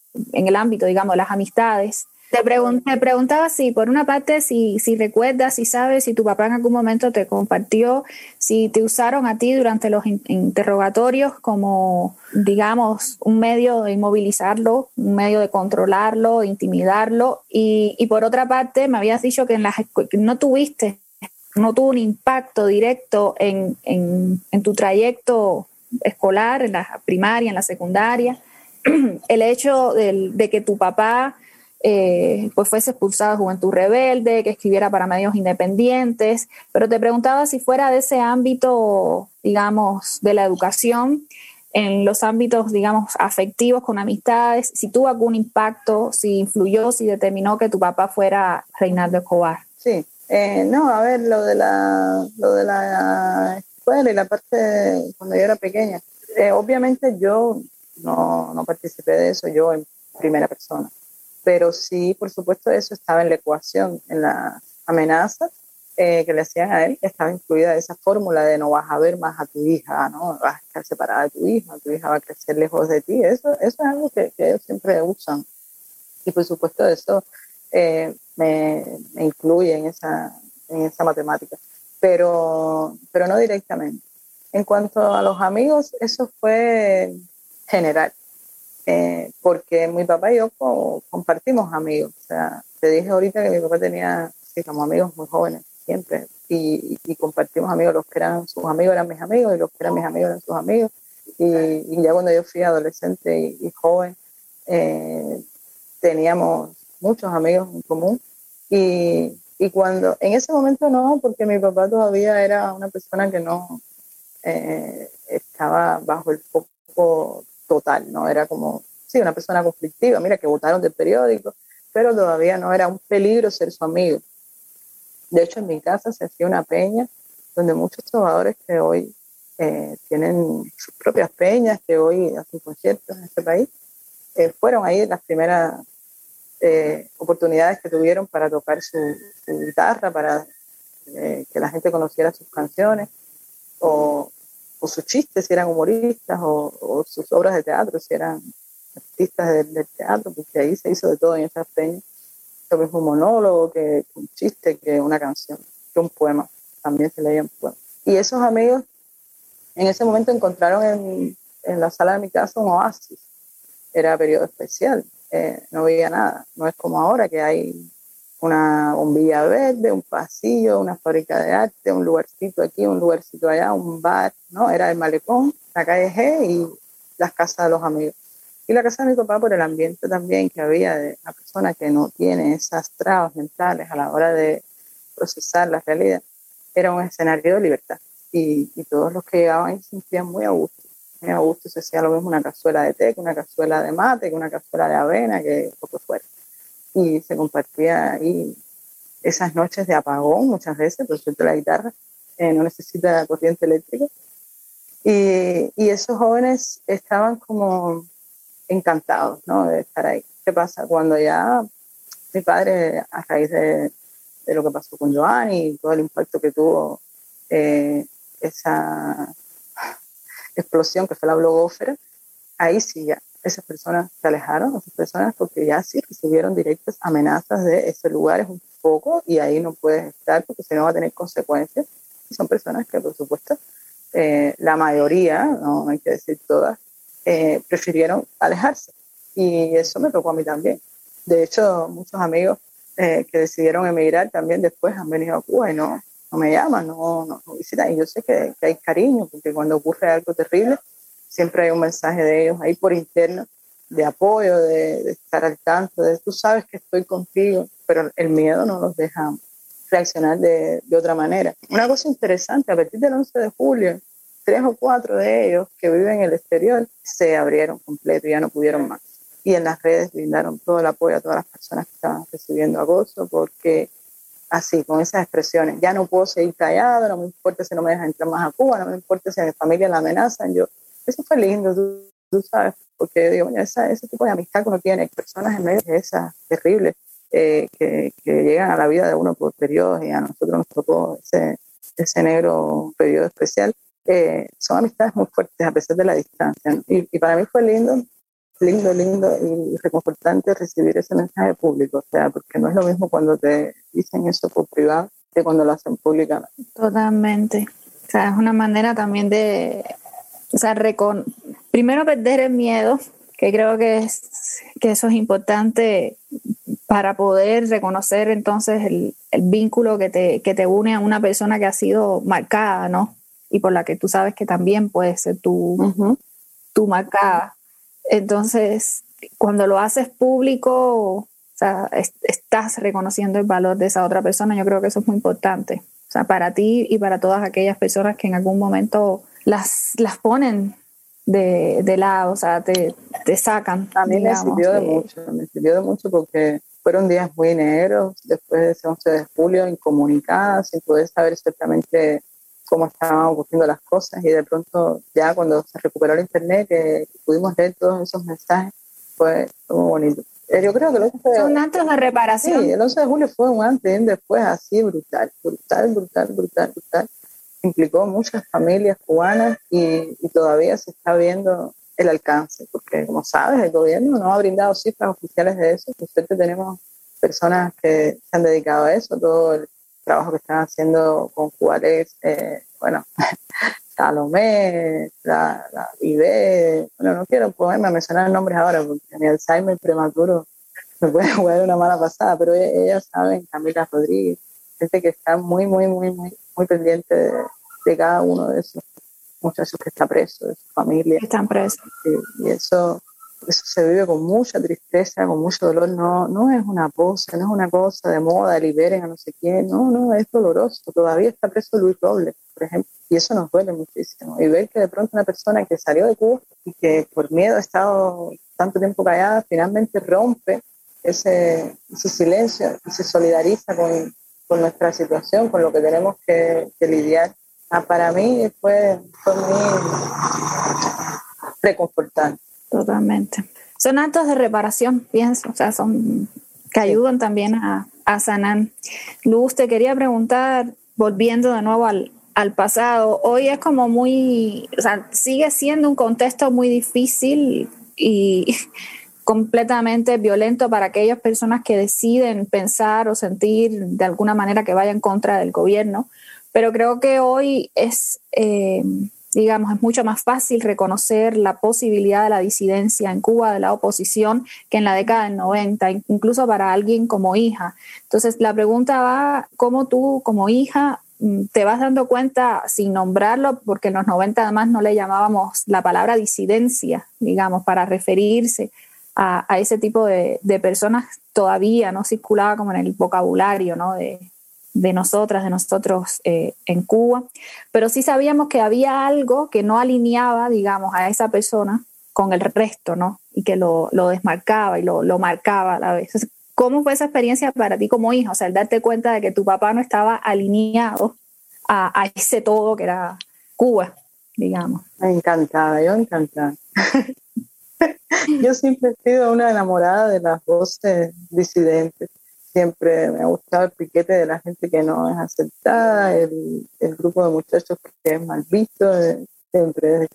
el ámbito, digamos, de las amistades, te, preguntaba si, por una parte, si, si recuerdas, si sabes, si tu papá en algún momento te compartió, si te usaron a ti durante los interrogatorios como, digamos, un medio de inmovilizarlo, un medio de controlarlo, intimidarlo. Y, y por otra parte, me habías dicho que en las no tuviste, no tuvo un impacto directo en, en, en tu trayecto escolar, en la primaria, en la secundaria. El hecho de, que tu papá eh, pues fuese expulsada de Juventud Rebelde, que escribiera para medios independientes, pero te preguntaba si fuera de ese ámbito, digamos, de la educación, en los ámbitos, digamos, afectivos, con amistades, si tuvo algún impacto, si influyó, si determinó que tu papá fuera Reinaldo Escobar. Sí, eh, no, a ver, lo de la, lo de la escuela y la parte cuando yo era pequeña, eh, obviamente yo no, no participé de eso, yo en primera persona pero sí, por supuesto, eso estaba en la ecuación, en las amenazas eh, que le hacían a él, estaba incluida esa fórmula de no vas a ver más a tu hija, ¿no? vas a estar separada de tu hija, tu hija va a crecer lejos de ti, eso, eso es algo que, ellos siempre usan. Y por supuesto eso eh, me, incluye en esa, en esa matemática, pero, pero no directamente. En cuanto a los amigos, eso fue general. Eh, porque mi papá y yo compartimos amigos. O sea, te dije ahorita que mi papá tenía, sí, como amigos muy jóvenes, siempre, y, compartimos amigos, los que eran sus amigos eran mis amigos y los que eran mis amigos eran sus amigos. Y, y ya cuando yo fui adolescente y, joven, eh, teníamos muchos amigos en común. Y, y cuando, en ese momento no, porque mi papá todavía era una persona que no eh, estaba bajo el foco total, ¿no? Era como, sí, una persona conflictiva, mira, que votaron del periódico, pero todavía no era un peligro ser su amigo. De hecho, en mi casa se hacía una peña donde muchos trovadores que hoy eh, tienen sus propias peñas, que hoy hacen conciertos en este país, eh, fueron ahí las primeras eh, oportunidades que tuvieron para tocar su, guitarra, para que la gente conociera sus canciones, o, sus chistes si eran humoristas, o, sus obras de teatro si eran artistas del, teatro, porque ahí se hizo de todo en esas peñas. Lo mismo un monólogo, que un chiste, que una canción, que un poema. También se leían poemas. Y esos amigos en ese momento encontraron en, en la sala de mi casa un oasis. Era periodo especial, eh, no veía nada. No es como ahora que hay una bombilla verde, un pasillo, una fábrica de arte, un lugarcito aquí, un lugarcito allá, un bar, ¿no? Era el malecón, la calle G y las casas de los amigos. Y la casa de mi papá por el ambiente también que había de una persona que no tiene esas trabas mentales a la hora de procesar la realidad. Era un escenario de libertad y, y todos los que llegaban se sentían muy a gusto. Muy a gusto, se hacía lo mismo una cazuela de té, una cazuela de mate, que una cazuela de avena, que poco fuera. Y se compartía ahí esas noches de apagón muchas veces, por suerte la guitarra eh, no necesita corriente eléctrica. Y, y, esos jóvenes estaban como encantados ¿no? de estar ahí. ¿Qué pasa? Cuando ya mi padre, a raíz de, de lo que pasó con Joan y todo el impacto que tuvo eh, esa explosión que fue la blogófera, ahí sí ya esas personas se alejaron, esas personas porque ya sí recibieron directas amenazas de ese lugar es un poco y ahí no puedes estar porque si no va a tener consecuencias. Y son personas que, por supuesto, eh, la mayoría, no hay que decir todas, eh, prefirieron alejarse. Y eso me tocó a mí también. De hecho, muchos amigos eh, que decidieron emigrar también después han venido a Cuba y no, no me llaman, no, no, visitan. Y yo sé que, que, hay cariño, porque cuando ocurre algo terrible, siempre hay un mensaje de ellos ahí por interno, de apoyo, de, estar al tanto, de tú sabes que estoy contigo, pero el miedo no los deja reaccionar de, de, otra manera. Una cosa interesante, a partir del 11 de julio, tres o cuatro de ellos que viven en el exterior se abrieron completo y ya no pudieron más y en las redes brindaron todo el apoyo a todas las personas que estaban recibiendo acoso, porque así, con esas expresiones, ya no puedo seguir callado, no me importa si no me dejan entrar más a Cuba, no me importa si a mi familia la amenazan, yo, eso fue lindo, tú, sabes, porque digo, esa, ese tipo de amistad que uno tiene, personas en medio de esas terribles, eh, que, que, llegan a la vida de uno por periodos y a nosotros nos tocó ese, ese negro periodo especial, eh, son amistades muy fuertes a pesar de la distancia. Y, y para mí fue lindo lindo, lindo y reconfortante recibir ese mensaje público, o sea, porque no es lo mismo cuando te dicen eso por privado que cuando lo hacen públicamente. Totalmente. O sea, es una manera también de, o sea, recon primero perder el miedo, que creo que, es, que eso es importante para poder reconocer entonces el, el vínculo que te, que te une a una persona que ha sido marcada, ¿no? Y por la que tú sabes que también puede ser tu, uh -huh. tu marcada. Entonces, cuando lo haces público, o sea, es, estás reconociendo el valor de esa otra persona. Yo creo que eso es muy importante. O sea, para ti y para todas aquellas personas que en algún momento las, las ponen de, de lado, o sea, te, te sacan. A mí digamos, me sirvió de, de mucho, me sirvió de mucho porque fueron días muy negros después de ese 11 de julio, incomunicada, sin poder saber exactamente cómo estaban ocurriendo las cosas y de pronto ya cuando se recuperó el internet que pudimos leer todos esos mensajes fue muy bonito. Eh, yo creo que el 11 de, Son actos de reparación. Sí, el 11 de julio fue un antes y un después así brutal, brutal, brutal, brutal, brutal. Implicó muchas familias cubanas y, y todavía se está viendo el alcance, porque como sabes, el gobierno no ha brindado cifras oficiales de eso. Por suerte tenemos personas que se han dedicado a eso, todo el trabajo que están haciendo con Juárez, eh, bueno, Salomé, la, la IBE, bueno, no quiero ponerme a mencionar nombres ahora porque mi Alzheimer prematuro me puede jugar una mala pasada, pero ellas, ellas saben, Camila Rodríguez, gente que está muy, muy, muy, muy, muy pendiente de, de cada uno de esos muchachos que está preso, de su familia. Están presos. Y, y eso eso se vive con mucha tristeza, con mucho dolor, no, no es una pose, no es una cosa de moda, liberen a no sé quién, no, no, es doloroso. Todavía está preso Luis Robles, por ejemplo, y eso nos duele muchísimo. Y ver que de pronto una persona que salió de Cuba y que por miedo ha estado tanto tiempo callada, finalmente rompe ese, ese silencio y se solidariza con, con nuestra situación, con lo que tenemos que, lidiar. Ah, para mí fue, fue muy reconfortante. Totalmente. Son actos de reparación, pienso, o sea, son que ayudan también a, a sanar. Luz, te quería preguntar, volviendo de nuevo al, al pasado, hoy es como muy, o sea, sigue siendo un contexto muy difícil y completamente violento para aquellas personas que deciden pensar o sentir de alguna manera que vaya en contra del gobierno, pero creo que hoy es... Eh, digamos, es mucho más fácil reconocer la posibilidad de la disidencia en Cuba de la oposición que en la década del 90, incluso para alguien como hija. Entonces, la pregunta va, ¿cómo tú como hija mm, te vas dando cuenta, sin nombrarlo, porque en los 90 además no le llamábamos la palabra disidencia, digamos, para referirse a, ese tipo de, de, personas, todavía no circulaba como en el vocabulario ¿no? de, de nosotras, de nosotros eh, en Cuba, pero sí sabíamos que había algo que no alineaba, digamos, a esa persona con el resto, ¿no? Y que lo, desmarcaba y lo, marcaba a la vez. ¿Cómo fue esa experiencia para ti como hija? O sea, el darte cuenta de que tu papá no estaba alineado a, a ese todo que era Cuba, digamos. Encantada, yo encantada. yo siempre he sido una enamorada de las voces disidentes siempre me ha gustado el piquete de la gente que no es aceptada, el, grupo de muchachos que es mal visto, siempre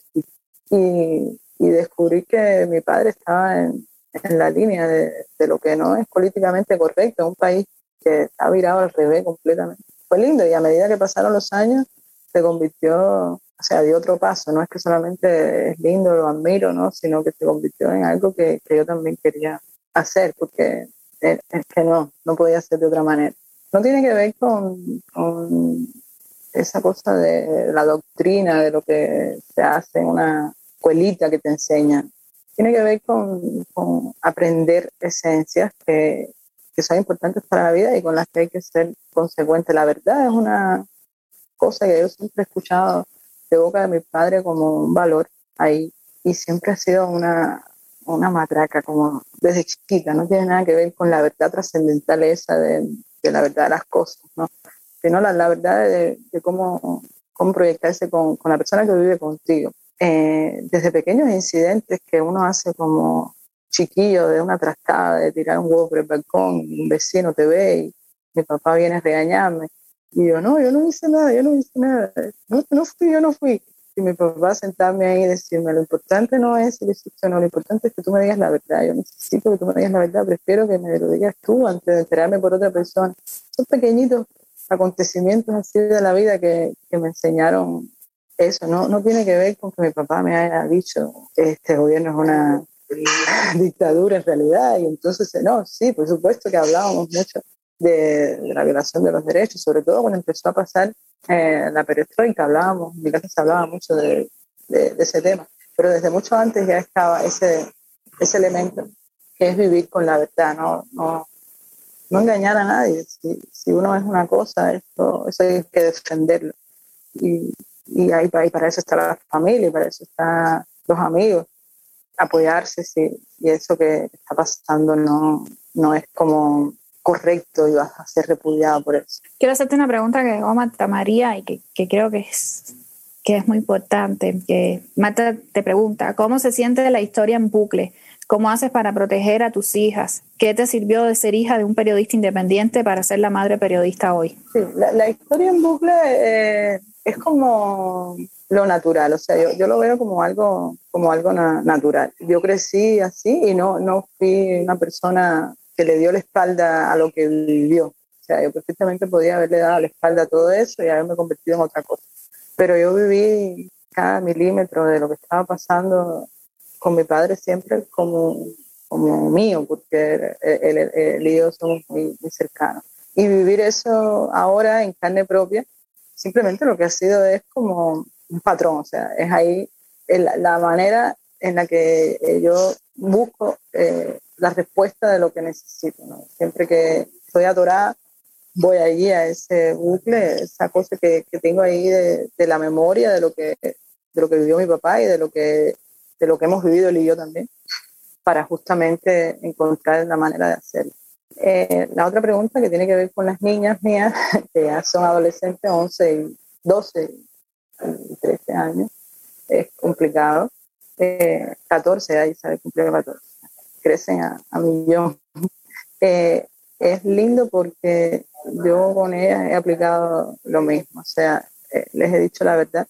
y, y descubrí que mi padre estaba en, la línea de, lo que no es políticamente correcto, un país que está virado al revés completamente. Fue lindo y a medida que pasaron los años se convirtió, o sea, dio otro paso, no es que solamente es lindo, lo admiro, ¿no? sino que se convirtió en algo que, que yo también quería hacer, porque es que no, no podía ser de otra manera. No tiene que ver con, esa cosa de la doctrina, de lo que se hace en una escuelita que te enseña. Tiene que ver con, con aprender esencias que, que, son importantes para la vida y con las que hay que ser consecuente. La verdad es una cosa que yo siempre he escuchado de boca de mi padre como un valor ahí y siempre ha sido una, una matraca como desde chiquita, no tiene nada que ver con la verdad trascendental esa de, la verdad de las cosas, ¿no? sino la, la verdad de, cómo, cómo proyectarse con, con, la persona que vive contigo. Eh, desde pequeños incidentes que uno hace como chiquillo de una trastada, de tirar un huevo por el balcón, un vecino te ve y mi papá viene a regañarme. Y yo, no, yo no hice nada, yo no hice nada, no, no fui, yo no fui mi papá sentarme ahí y decirme, lo importante no es el no, lo importante es que tú me digas la verdad, yo necesito que tú me digas la verdad, prefiero que me lo digas tú antes de enterarme por otra persona. Son pequeñitos acontecimientos así de la vida que, que me enseñaron eso, no, no tiene que ver con que mi papá me haya dicho, este gobierno es una dictadura en realidad, y entonces, no, sí, por supuesto que hablábamos mucho de, la violación de los derechos, sobre todo cuando empezó a pasar eh, la perestroika, hablábamos, en mi casa se hablaba mucho de, de, ese tema, pero desde mucho antes ya estaba ese, ese elemento que es vivir con la verdad, no, no, no engañar a nadie. Si, si, uno es una cosa, eso, eso hay que defenderlo. Y, y ahí, para eso está la familia, y para eso están los amigos, apoyarse si, si eso que está pasando no, no es como correcto y vas a ser repudiado por eso. Quiero hacerte una pregunta que Marta María y que, que, creo que es, que es muy importante. Que Marta te pregunta, ¿cómo se siente la historia en bucle? ¿Cómo haces para proteger a tus hijas? ¿Qué te sirvió de ser hija de un periodista independiente para ser la madre periodista hoy? Sí, la, historia en bucle eh, es como lo natural, o sea, yo, yo, lo veo como algo, como algo natural. Yo crecí así y no, no fui una persona le dio la espalda a lo que vivió. O sea, yo perfectamente podía haberle dado la espalda a todo eso y haberme convertido en otra cosa. Pero yo viví cada milímetro de lo que estaba pasando con mi padre siempre como, como mío, porque él, y yo somos muy, muy cercanos. Y vivir eso ahora en carne propia, simplemente lo que ha sido es como un patrón, o sea, es ahí la manera en la que yo busco eh, la respuesta de lo que necesito. Siempre que estoy adorada, voy allí a ese bucle, esa cosa que, que tengo ahí de, de, la memoria de lo, que, de lo que vivió mi papá y de lo que, de lo que hemos vivido él y yo también, para justamente encontrar la manera de hacerlo. Eh, la otra pregunta que tiene que ver con las niñas mías, que ya son adolescentes, 11 y 12 y 13 años, es complicado. Eh, 14, ahí sabe cumplir 14 crecen a, a millón. Eh, es lindo porque yo con ella he aplicado lo mismo, o sea, eh, les he dicho la verdad.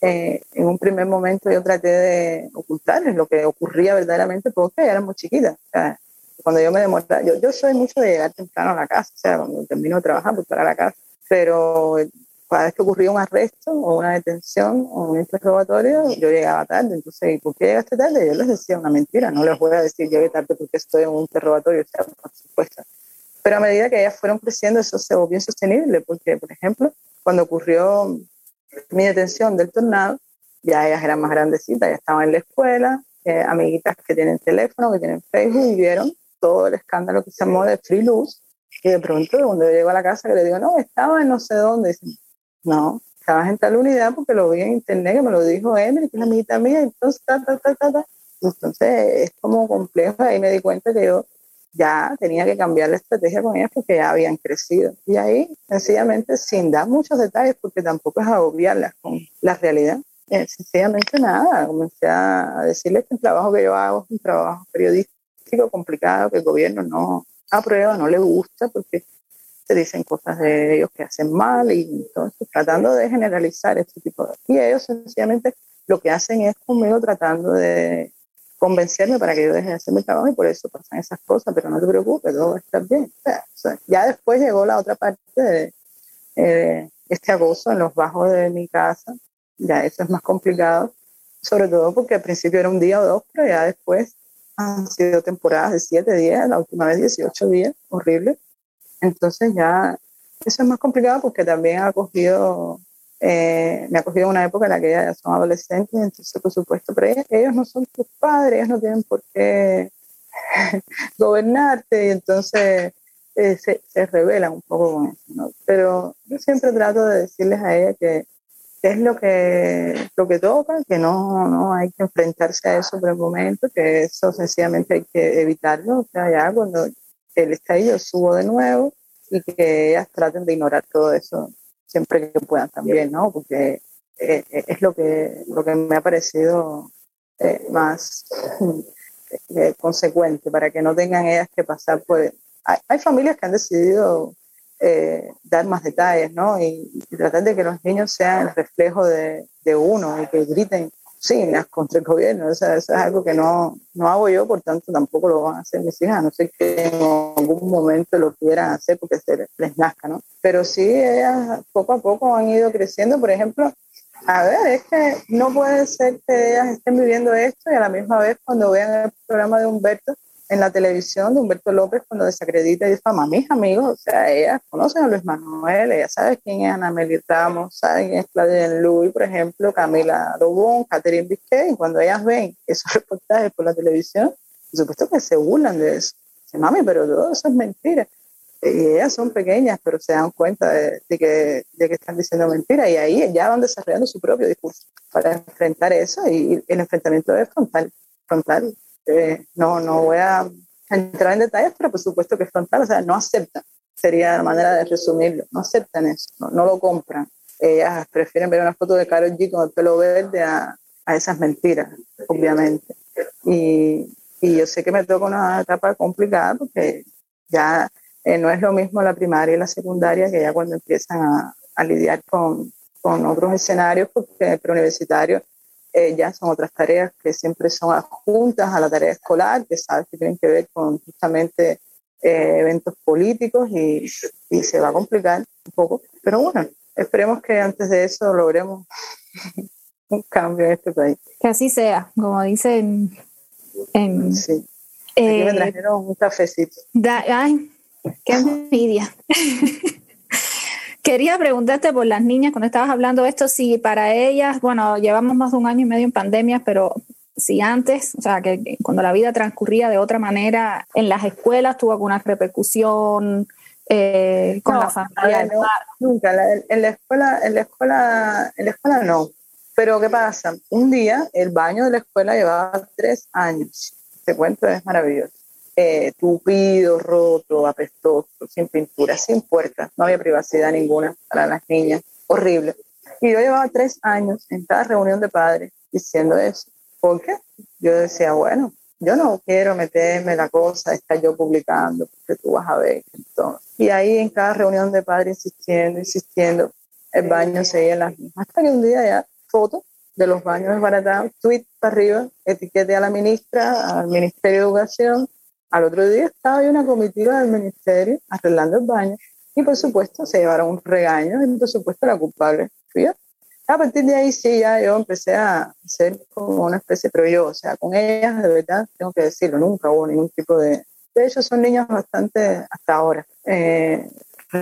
Eh, en un primer momento yo traté de ocultarles lo que ocurría verdaderamente porque eran muy chiquitas. O sea, cuando yo me demoraba, yo, yo soy mucho de llegar temprano a la casa, o sea, cuando termino de trabajar, pues para la casa, pero cada vez que ocurría un arresto o una detención o un interrogatorio, yo llegaba tarde. Entonces, ¿por qué llegaste tarde? Yo les decía una mentira, no les voy a decir llegué tarde porque estoy en un interrogatorio, o sea, por supuesto. Pero a medida que ellas fueron creciendo, eso se volvió insostenible, porque, por ejemplo, cuando ocurrió mi detención del tornado, ya ellas eran más grandecitas, ya estaban en la escuela, eh, amiguitas que tienen teléfono, que tienen Facebook, y vieron todo el escándalo que se armó de Free Luz, Y de pronto, cuando yo llego a la casa, que le digo, no, estaba en no sé dónde, dicen, no, estabas en tal unidad porque lo vi en internet, que me lo dijo Emily, que es la amiguita mía, entonces, ta, ta, ta, ta, ta. Entonces, es como complejo, ahí me di cuenta que yo ya tenía que cambiar la estrategia con ellas porque ya habían crecido. Y ahí, sencillamente, sin dar muchos detalles, porque tampoco es agobiarlas con la realidad, eh, sencillamente nada, comencé a decirles que el trabajo que yo hago es un trabajo periodístico complicado, que el gobierno no aprueba, no le gusta, porque se dicen cosas de ellos que hacen mal y entonces tratando de generalizar este tipo de... Y ellos sencillamente lo que hacen es conmigo tratando de convencerme para que yo deje de hacer mi trabajo y por eso pasan esas cosas, pero no te preocupes, todo va a estar bien. ya después llegó la otra parte de eh, este acoso en los bajos de mi casa, ya eso es más complicado, sobre todo porque al principio era un día o dos, pero ya después han sido temporadas de siete días, la última vez 18 días, horrible. Entonces ya eso es más complicado porque también ha cogido eh, me ha cogido una época en la que ya son adolescentes, entonces por supuesto, pero ellos, no son tus padres, ellos no tienen por qué gobernarte y entonces eh, se, se, rebelan un poco con eso, ¿no? Pero yo siempre trato de decirles a ella que, es lo que, lo que toca, que no, no hay que enfrentarse a eso por el momento, que eso sencillamente hay que evitarlo, o sea, ya cuando ahí yo subo de nuevo y que ellas traten de ignorar todo eso siempre que puedan también, ¿no? Porque eh, eh, es lo que, lo que me ha parecido eh, más consecuente para que no tengan ellas que pasar por... Hay, hay familias que han decidido dar más detalles, ¿no? Y, tratar de que los niños sean el reflejo de, de uno y que griten consignas contra el gobierno. O sea, eso es algo que no, no hago yo, por tanto tampoco lo van a hacer mis hijas, no sé que en algún momento lo quieran hacer porque se les nazca, ¿no? Pero sí, ellas poco a poco han ido creciendo. Por ejemplo, a ver, es que no puede ser que ellas estén viviendo esto y a la misma vez cuando vean el programa de Humberto, en la televisión de Humberto López cuando desacredita y difama mis amigos, o sea, ellas conocen a Luis Manuel, ellas saben quién es Ana Meli Ramos, saben quién es Claudia Luis, por ejemplo, Camila Dobón, Catherine Bisquet, y cuando ellas ven esos reportajes por la televisión, por supuesto que se burlan de eso. Dicen, mami, pero todo eso es mentira. Y ellas son pequeñas, pero se dan cuenta de, que, de que están diciendo mentira y ahí ya van desarrollando su propio discurso para enfrentar eso y el enfrentamiento es frontal, frontal este, no, no voy a entrar en detalles, pero por supuesto que es frontal, o sea, no aceptan, sería la manera de resumirlo, no aceptan eso, no, lo compran. Ellas prefieren ver una foto de Karol G con el pelo verde a, a esas mentiras, obviamente. Y, y, yo sé que me toca una etapa complicada porque ya eh, no es lo mismo la primaria y la secundaria que ya cuando empiezan a, lidiar con, con otros escenarios, porque preuniversitario eh, ya son otras tareas que siempre son adjuntas a la tarea escolar, que sabes que tienen que ver con justamente eh, eventos políticos y, y, se va a complicar un poco. Pero bueno, esperemos que antes de eso logremos un cambio en este país. Que así sea, como dicen en... Sí. Aquí me eh, trajeron un cafecito. ay, qué envidia. Quería preguntarte por las niñas, cuando estabas hablando de esto, si para ellas, bueno, llevamos más de un año y medio en pandemia, pero si antes, o sea, que cuando la vida transcurría de otra manera en las escuelas, tuvo alguna repercusión eh, con la familia. nunca, en la escuela, en la escuela, en la escuela no. Pero ¿qué pasa? Un día el baño de la escuela llevaba tres años. Este cuento es maravilloso eh, tupido, roto, apestoso, sin pintura, sin puertas, no había privacidad ninguna para las niñas, horrible. Y yo llevaba tres años en cada reunión de padres diciendo eso. ¿Por qué? Yo decía, bueno, yo no quiero meterme la cosa, estar yo publicando, porque tú vas a ver. Entonces, y ahí en cada reunión de padres insistiendo, insistiendo, el baño seguía las mismas. Hasta que un día ya, foto de los baños desbaratados, tweet para arriba, etiquete a la ministra, al Ministerio de Educación, al otro día estaba ahí una comitiva del ministerio arreglando el baño y por supuesto se llevaron un regaño y por supuesto la culpable fui A partir de ahí sí, ya yo empecé a ser como una especie, pero yo, o sea, con ellas de verdad, tengo que decirlo, nunca hubo ningún tipo de... De hecho, son niños bastante, hasta ahora, eh,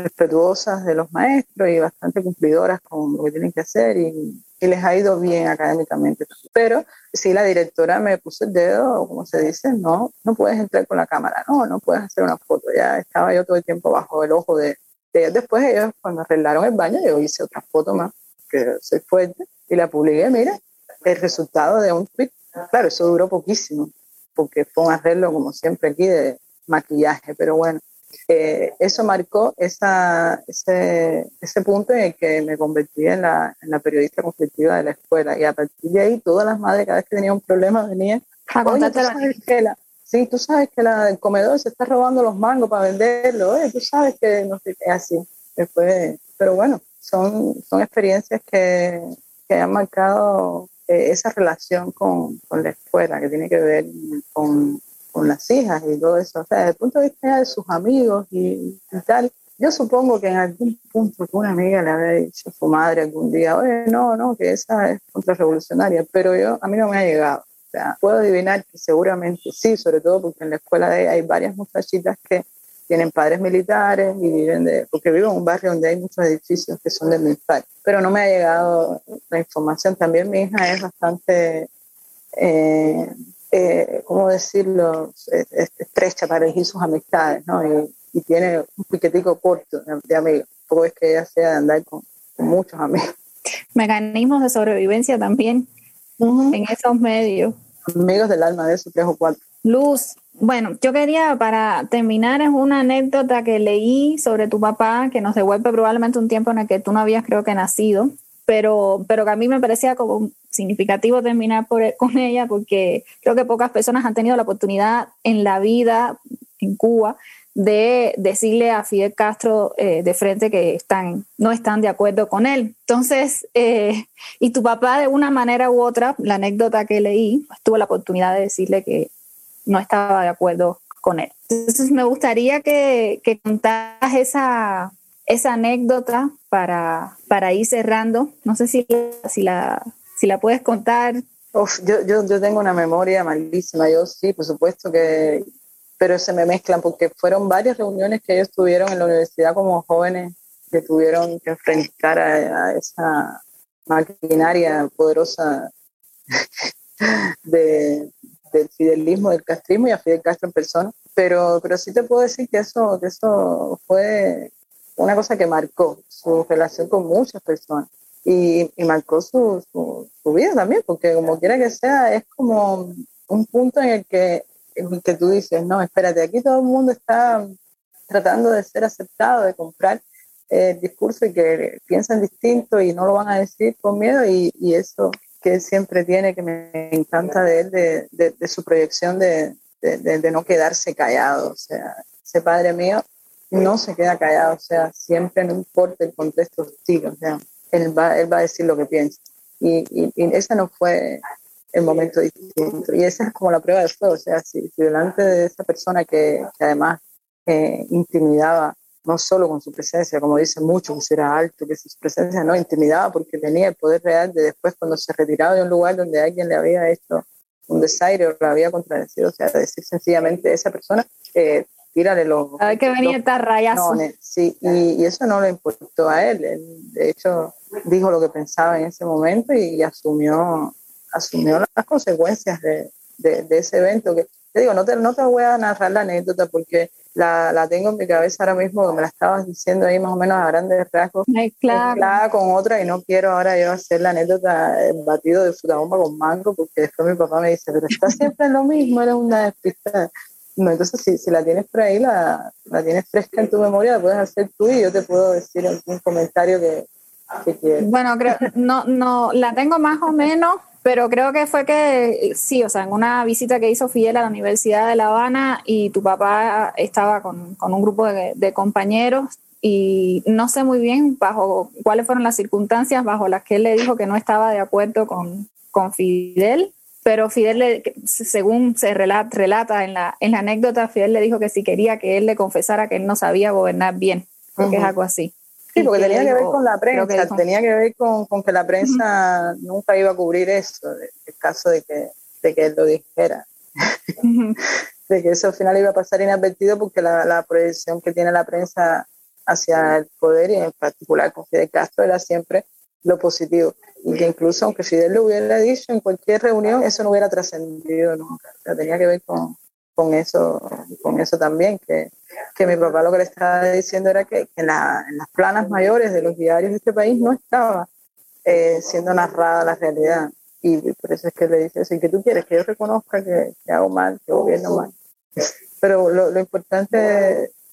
respetuosas de los maestros y bastante cumplidoras con lo que tienen que hacer y, les ha ido bien académicamente. Pero si la directora me puso el dedo, como se dice, no, no puedes entrar con la cámara, no, no puedes hacer una foto. Ya estaba yo todo el tiempo bajo el ojo de, ellos. Después ellos cuando arreglaron el baño, yo hice otra foto más, que soy fuerte, y la publiqué, mira, el resultado de un tweet. Claro, eso duró poquísimo, porque fue un arreglo, como siempre aquí, de maquillaje, pero bueno, eh, eso marcó esa, ese, ese, punto en el que me convertí en la, en la, periodista conflictiva de la escuela. Y a partir de ahí, todas las madres, cada vez que tenían un problema, venían a contarte la Sí, tú sabes que la, el comedor se está robando los mangos para venderlo. Tú sabes que no sé qué, así. Después, pero bueno, son, son experiencias que, que han marcado eh, esa relación con, con la escuela, que tiene que ver con con las hijas y todo eso. O sea, desde el punto de vista de sus amigos y, tal, yo supongo que en algún punto una amiga le había dicho a su madre algún día, oye, no, no, que esa es contrarrevolucionaria, pero yo, a mí no me ha llegado. O sea, puedo adivinar que seguramente sí, sobre todo porque en la escuela de, hay varias muchachitas que tienen padres militares y viven de, porque vivo en un barrio donde hay muchos edificios que son de militar, pero no me ha llegado la información. También mi hija es bastante eh, eh, ¿cómo decirlo?, estrecha para elegir sus amistades, ¿no? Y, tiene un piquetico corto de, amigos. Tampoco es que ella sea de andar con, muchos amigos. Mecanismos de sobrevivencia también en esos medios. Amigos del alma de esos tres o cuatro. Luz, bueno, yo quería para terminar es una anécdota que leí sobre tu papá que nos devuelve probablemente un tiempo en el que tú no habías creo que nacido pero, pero que a mí me parecía como significativo terminar por, con ella porque creo que pocas personas han tenido la oportunidad en la vida en Cuba de decirle a Fidel Castro eh, de frente que están, no están de acuerdo con él. Entonces, eh, y tu papá de una manera u otra, la anécdota que leí, pues, tuvo la oportunidad de decirle que no estaba de acuerdo con él. Entonces, me gustaría que, que contaras esa, esa anécdota para, para ir cerrando. No sé si, si, la, si la puedes contar. yo, yo, yo tengo una memoria malísima, yo sí, por supuesto que, pero se me mezclan porque fueron varias reuniones que ellos tuvieron en la universidad como jóvenes que tuvieron que enfrentar a, esa maquinaria poderosa de, del fidelismo, del castrismo y a Fidel Castro en persona. Pero, pero sí te puedo decir que eso, que eso fue una cosa que marcó su relación con muchas personas y, marcó su, su, vida también, porque como quiera que sea, es como un punto en el que, en que tú dices, no, espérate, aquí todo el mundo está tratando de ser aceptado, de comprar el discurso y que piensan distinto y no lo van a decir con miedo y, y eso que siempre tiene, que me encanta de él, de, de, de su proyección de, de, no quedarse callado. O sea, ese padre mío no se queda callado, o sea, siempre no importa el contexto hostil, o sea, él va, él va a decir lo que piensa. Y, y, ese no fue el momento distinto. Y esa es como la prueba de fuego, o sea, si, delante de esa persona que, además eh, intimidaba, no solo con su presencia, como dice mucho, que era alto, que su presencia no intimidaba porque tenía el poder real de después cuando se retiraba de un lugar donde alguien le había hecho un desaire o lo había contradecido, o sea, decir sencillamente esa persona eh, tírale los... A ver que venía esta raya Sí, y, eso no le importó a él. él. De hecho, dijo lo que pensaba en ese momento y, asumió, asumió las consecuencias de, de, ese evento. Que, te digo, no te, no te voy a narrar la anécdota porque la, la, tengo en mi cabeza ahora mismo, que me la estabas diciendo ahí más o menos a grandes rasgos, claro. con otra y no quiero ahora yo hacer la anécdota el batido de fruta bomba con mango porque después mi papá me dice, pero está siempre en lo mismo, eres una despistada. No, entonces si, si, la tienes por ahí, la, la, tienes fresca en tu memoria, la puedes hacer tú y yo te puedo decir algún comentario que, que quieras. Bueno, creo, no, no, la tengo más o menos, pero creo que fue que sí, o sea, en una visita que hizo Fidel a la Universidad de La Habana y tu papá estaba con, con un grupo de, de compañeros y no sé muy bien bajo cuáles fueron las circunstancias bajo las que él le dijo que no estaba de acuerdo con, con Fidel pero Fidel, le, según se relata, en, la, en la anécdota, Fidel le dijo que si quería que él le confesara que él no sabía gobernar bien, porque es algo así. Sí, porque tenía que ver con la prensa, tenía que ver con, con que la prensa nunca iba a cubrir eso, el caso de que, de que él lo dijera. de que eso al final iba a pasar inadvertido porque la, la proyección que tiene la prensa hacia el poder y en particular con Fidel Castro era siempre lo positivo. Y que incluso aunque Fidel lo hubiera dicho en cualquier reunión, eso no hubiera trascendido nunca. tenía que ver con, con, eso, con eso también, que, que mi papá lo que le estaba diciendo era que, en, las planas mayores de los diarios de este país no estaba eh, siendo narrada la realidad. Y por eso es que le dice así, que tú quieres que yo reconozca que, hago mal, que gobierno mal. Pero lo, lo importante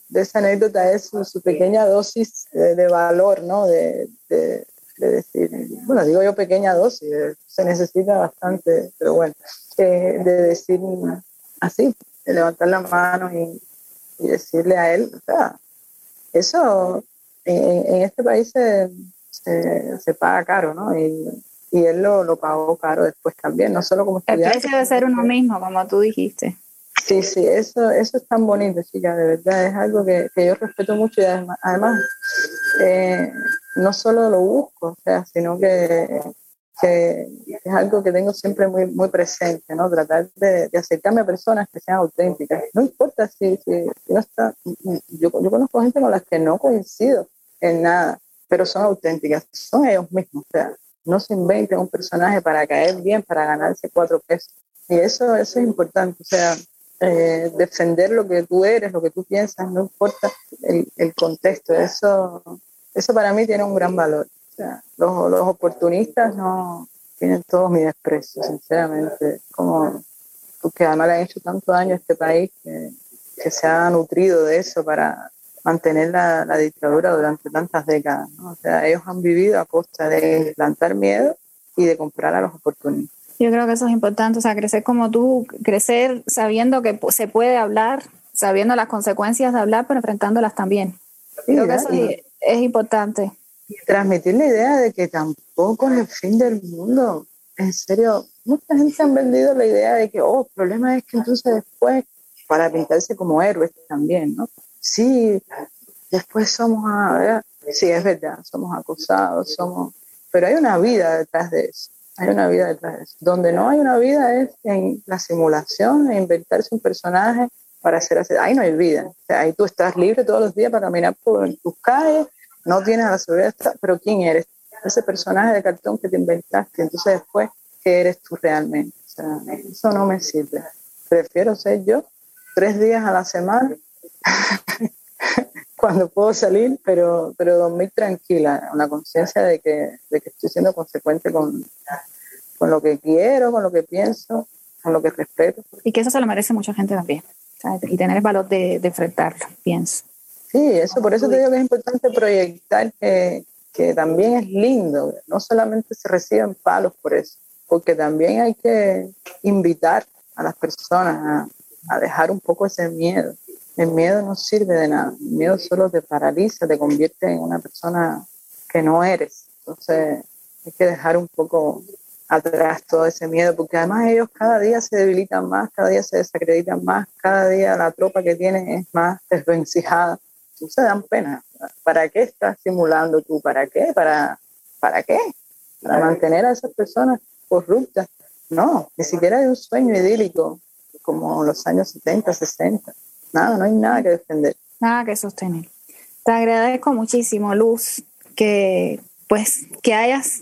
de, esa anécdota es su, pequeña dosis de, valor, ¿no? De, de, decir, bueno, digo yo pequeña dosis, eh, se necesita bastante, pero bueno, eh, de decir así, de levantar la mano y, y decirle a él, o sea, eso en, en este país se, se, se, paga caro, ¿no? Y, y él lo, lo, pagó caro después también, no solo como estudiante. El precio de ser uno mismo, como tú dijiste. Sí, sí, eso, eso es tan bonito, chica, de verdad, es algo que, que yo respeto mucho y además, además eh, no solo lo busco, o sea, sino que que es algo que tengo siempre muy, muy presente, ¿no? Tratar de, acercarme a personas que sean auténticas. No importa si, si, no está, yo, yo conozco gente con las que no coincido en nada, pero son auténticas, son ellos mismos, o sea, no se inventen un personaje para caer bien, para ganarse cuatro pesos. Y eso, eso es importante, o sea, eh, defender lo que tú eres, lo que tú piensas, no importa el, el contexto, eso, eso para mí tiene un gran valor los, los oportunistas no tienen todos mi desprecio, sinceramente, como porque además le han hecho tanto daño a este país que, que se ha nutrido de eso para mantener la, la dictadura durante tantas décadas. ¿no? O sea, ellos han vivido a costa de plantar miedo y de comprar a los oportunistas. Yo creo que eso es importante, o sea, crecer como tú, crecer sabiendo que se puede hablar, sabiendo las consecuencias de hablar, pero enfrentándolas también. creo que eso es importante transmitir la idea de que tampoco es el fin del mundo. En serio, mucha gente ha vendido la idea de que, oh, el problema es que entonces después, para pintarse como héroes también, ¿no? Sí, después somos, a, sí, es verdad, somos acosados, somos, pero hay una vida detrás de eso. Hay una vida detrás de eso. Donde no hay una vida es en la simulación, en inventarse un personaje para hacer así. Ahí no hay vida. O sea, ahí tú estás libre todos los días para caminar por tus calles no tienes la seguridad, pero ¿quién eres? Ese personaje de cartón que te inventaste, entonces después, ¿qué eres tú realmente? O sea, eso no me sirve. Prefiero ser yo tres días a la semana cuando puedo salir, pero, pero dormir tranquila, una conciencia de que, de que estoy siendo consecuente con, con lo que quiero, con lo que pienso, con lo que respeto. Y que eso se lo merece mucha gente también. Y tener el valor de, de enfrentarlo, pienso. Sí, eso por eso te digo que es importante proyectar que, que también es lindo, no solamente se reciben palos por eso, porque también hay que invitar a las personas a, a dejar un poco ese miedo. El miedo no sirve de nada, el miedo solo te paraliza, te convierte en una persona que no eres. Entonces hay que dejar un poco atrás todo ese miedo, porque además ellos cada día se debilitan más, cada día se desacreditan más, cada día la tropa que tienen es más desvencijada se dan pena. ¿Para qué estás simulando tú? ¿Para qué? ¿Para, para qué? Para mantener a esas personas corruptas. No, ni siquiera hay un sueño idílico como los años 70, 60. Nada, no hay nada que defender. Nada que sostener. Te agradezco muchísimo, Luz, que pues que hayas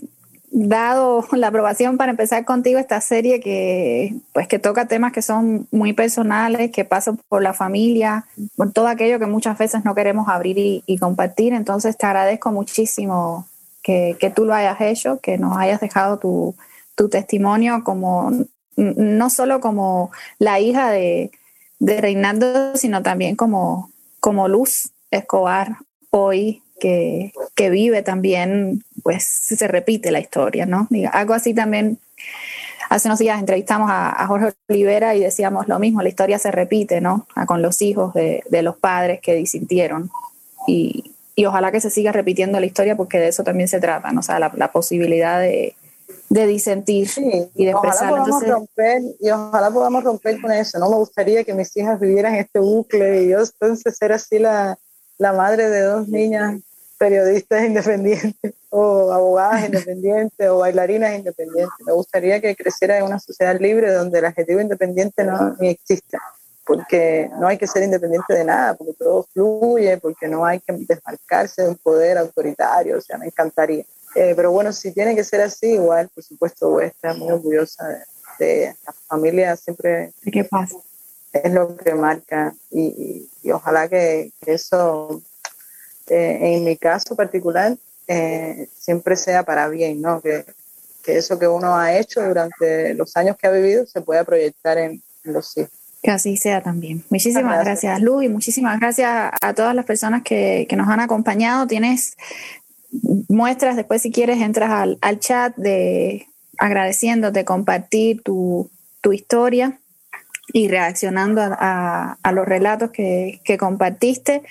dado la aprobación para empezar contigo esta serie que pues que toca temas que son muy personales, que pasan por la familia, por todo aquello que muchas veces no queremos abrir y, compartir. Entonces te agradezco muchísimo que, que, tú lo hayas hecho, que nos hayas dejado tu, tu testimonio como no solo como la hija de, de Reinaldo, sino también como, como Luz Escobar hoy que, que vive también, pues se repite la historia, ¿no? Algo así también, hace unos días entrevistamos a, Jorge Olivera y decíamos lo mismo, la historia se repite, ¿no? Con los hijos de, de los padres que disintieron. Y, y, ojalá que se siga repitiendo la historia porque de eso también se trata, ¿no? O sea, la, la posibilidad de, de disentir y de expresar. Ojalá romper, y ojalá podamos romper con eso. No me gustaría que mis hijas vivieran este bucle y yo entonces ser así la, la madre de dos niñas periodistas independientes o abogadas independientes o bailarinas independientes. Me gustaría que creciera en una sociedad libre donde el adjetivo independiente no ni exista. porque no hay que ser independiente de nada, porque todo fluye, porque no hay que desmarcarse de un poder autoritario, o sea, me encantaría. Eh, pero bueno, si tiene que ser así, igual, por supuesto, voy a estar muy orgullosa de, la familia, siempre... ¿De qué pasa? Es lo que marca y, ojalá que, eso, eh, en mi caso particular, eh, siempre sea para bien, ¿no? Que, que eso que uno ha hecho durante los años que ha vivido se pueda proyectar en, los hijos. Que así sea también. Muchísimas gracias, Lu, y muchísimas gracias a todas las personas que, nos han acompañado. Tienes muestras, después si quieres entras al, chat de agradeciéndote compartir tu, historia y reaccionando a, los relatos que, que, compartiste.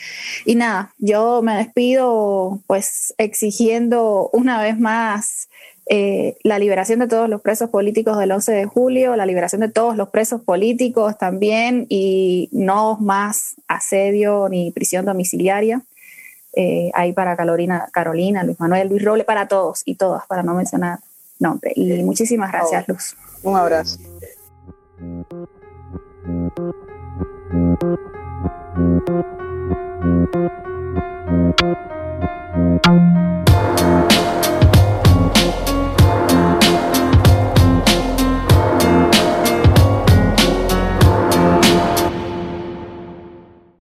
Y nada, yo me despido pues exigiendo una vez más eh, la liberación de todos los presos políticos del 11 de julio, la liberación de todos los presos políticos también y no más asedio ni prisión domiciliaria. Eh, ahí para Carolina, Carolina, Luis Manuel, Luis Roble, para todos y todas, para no mencionar nombre. Y muchísimas gracias, Luz. Un abrazo. Thank you.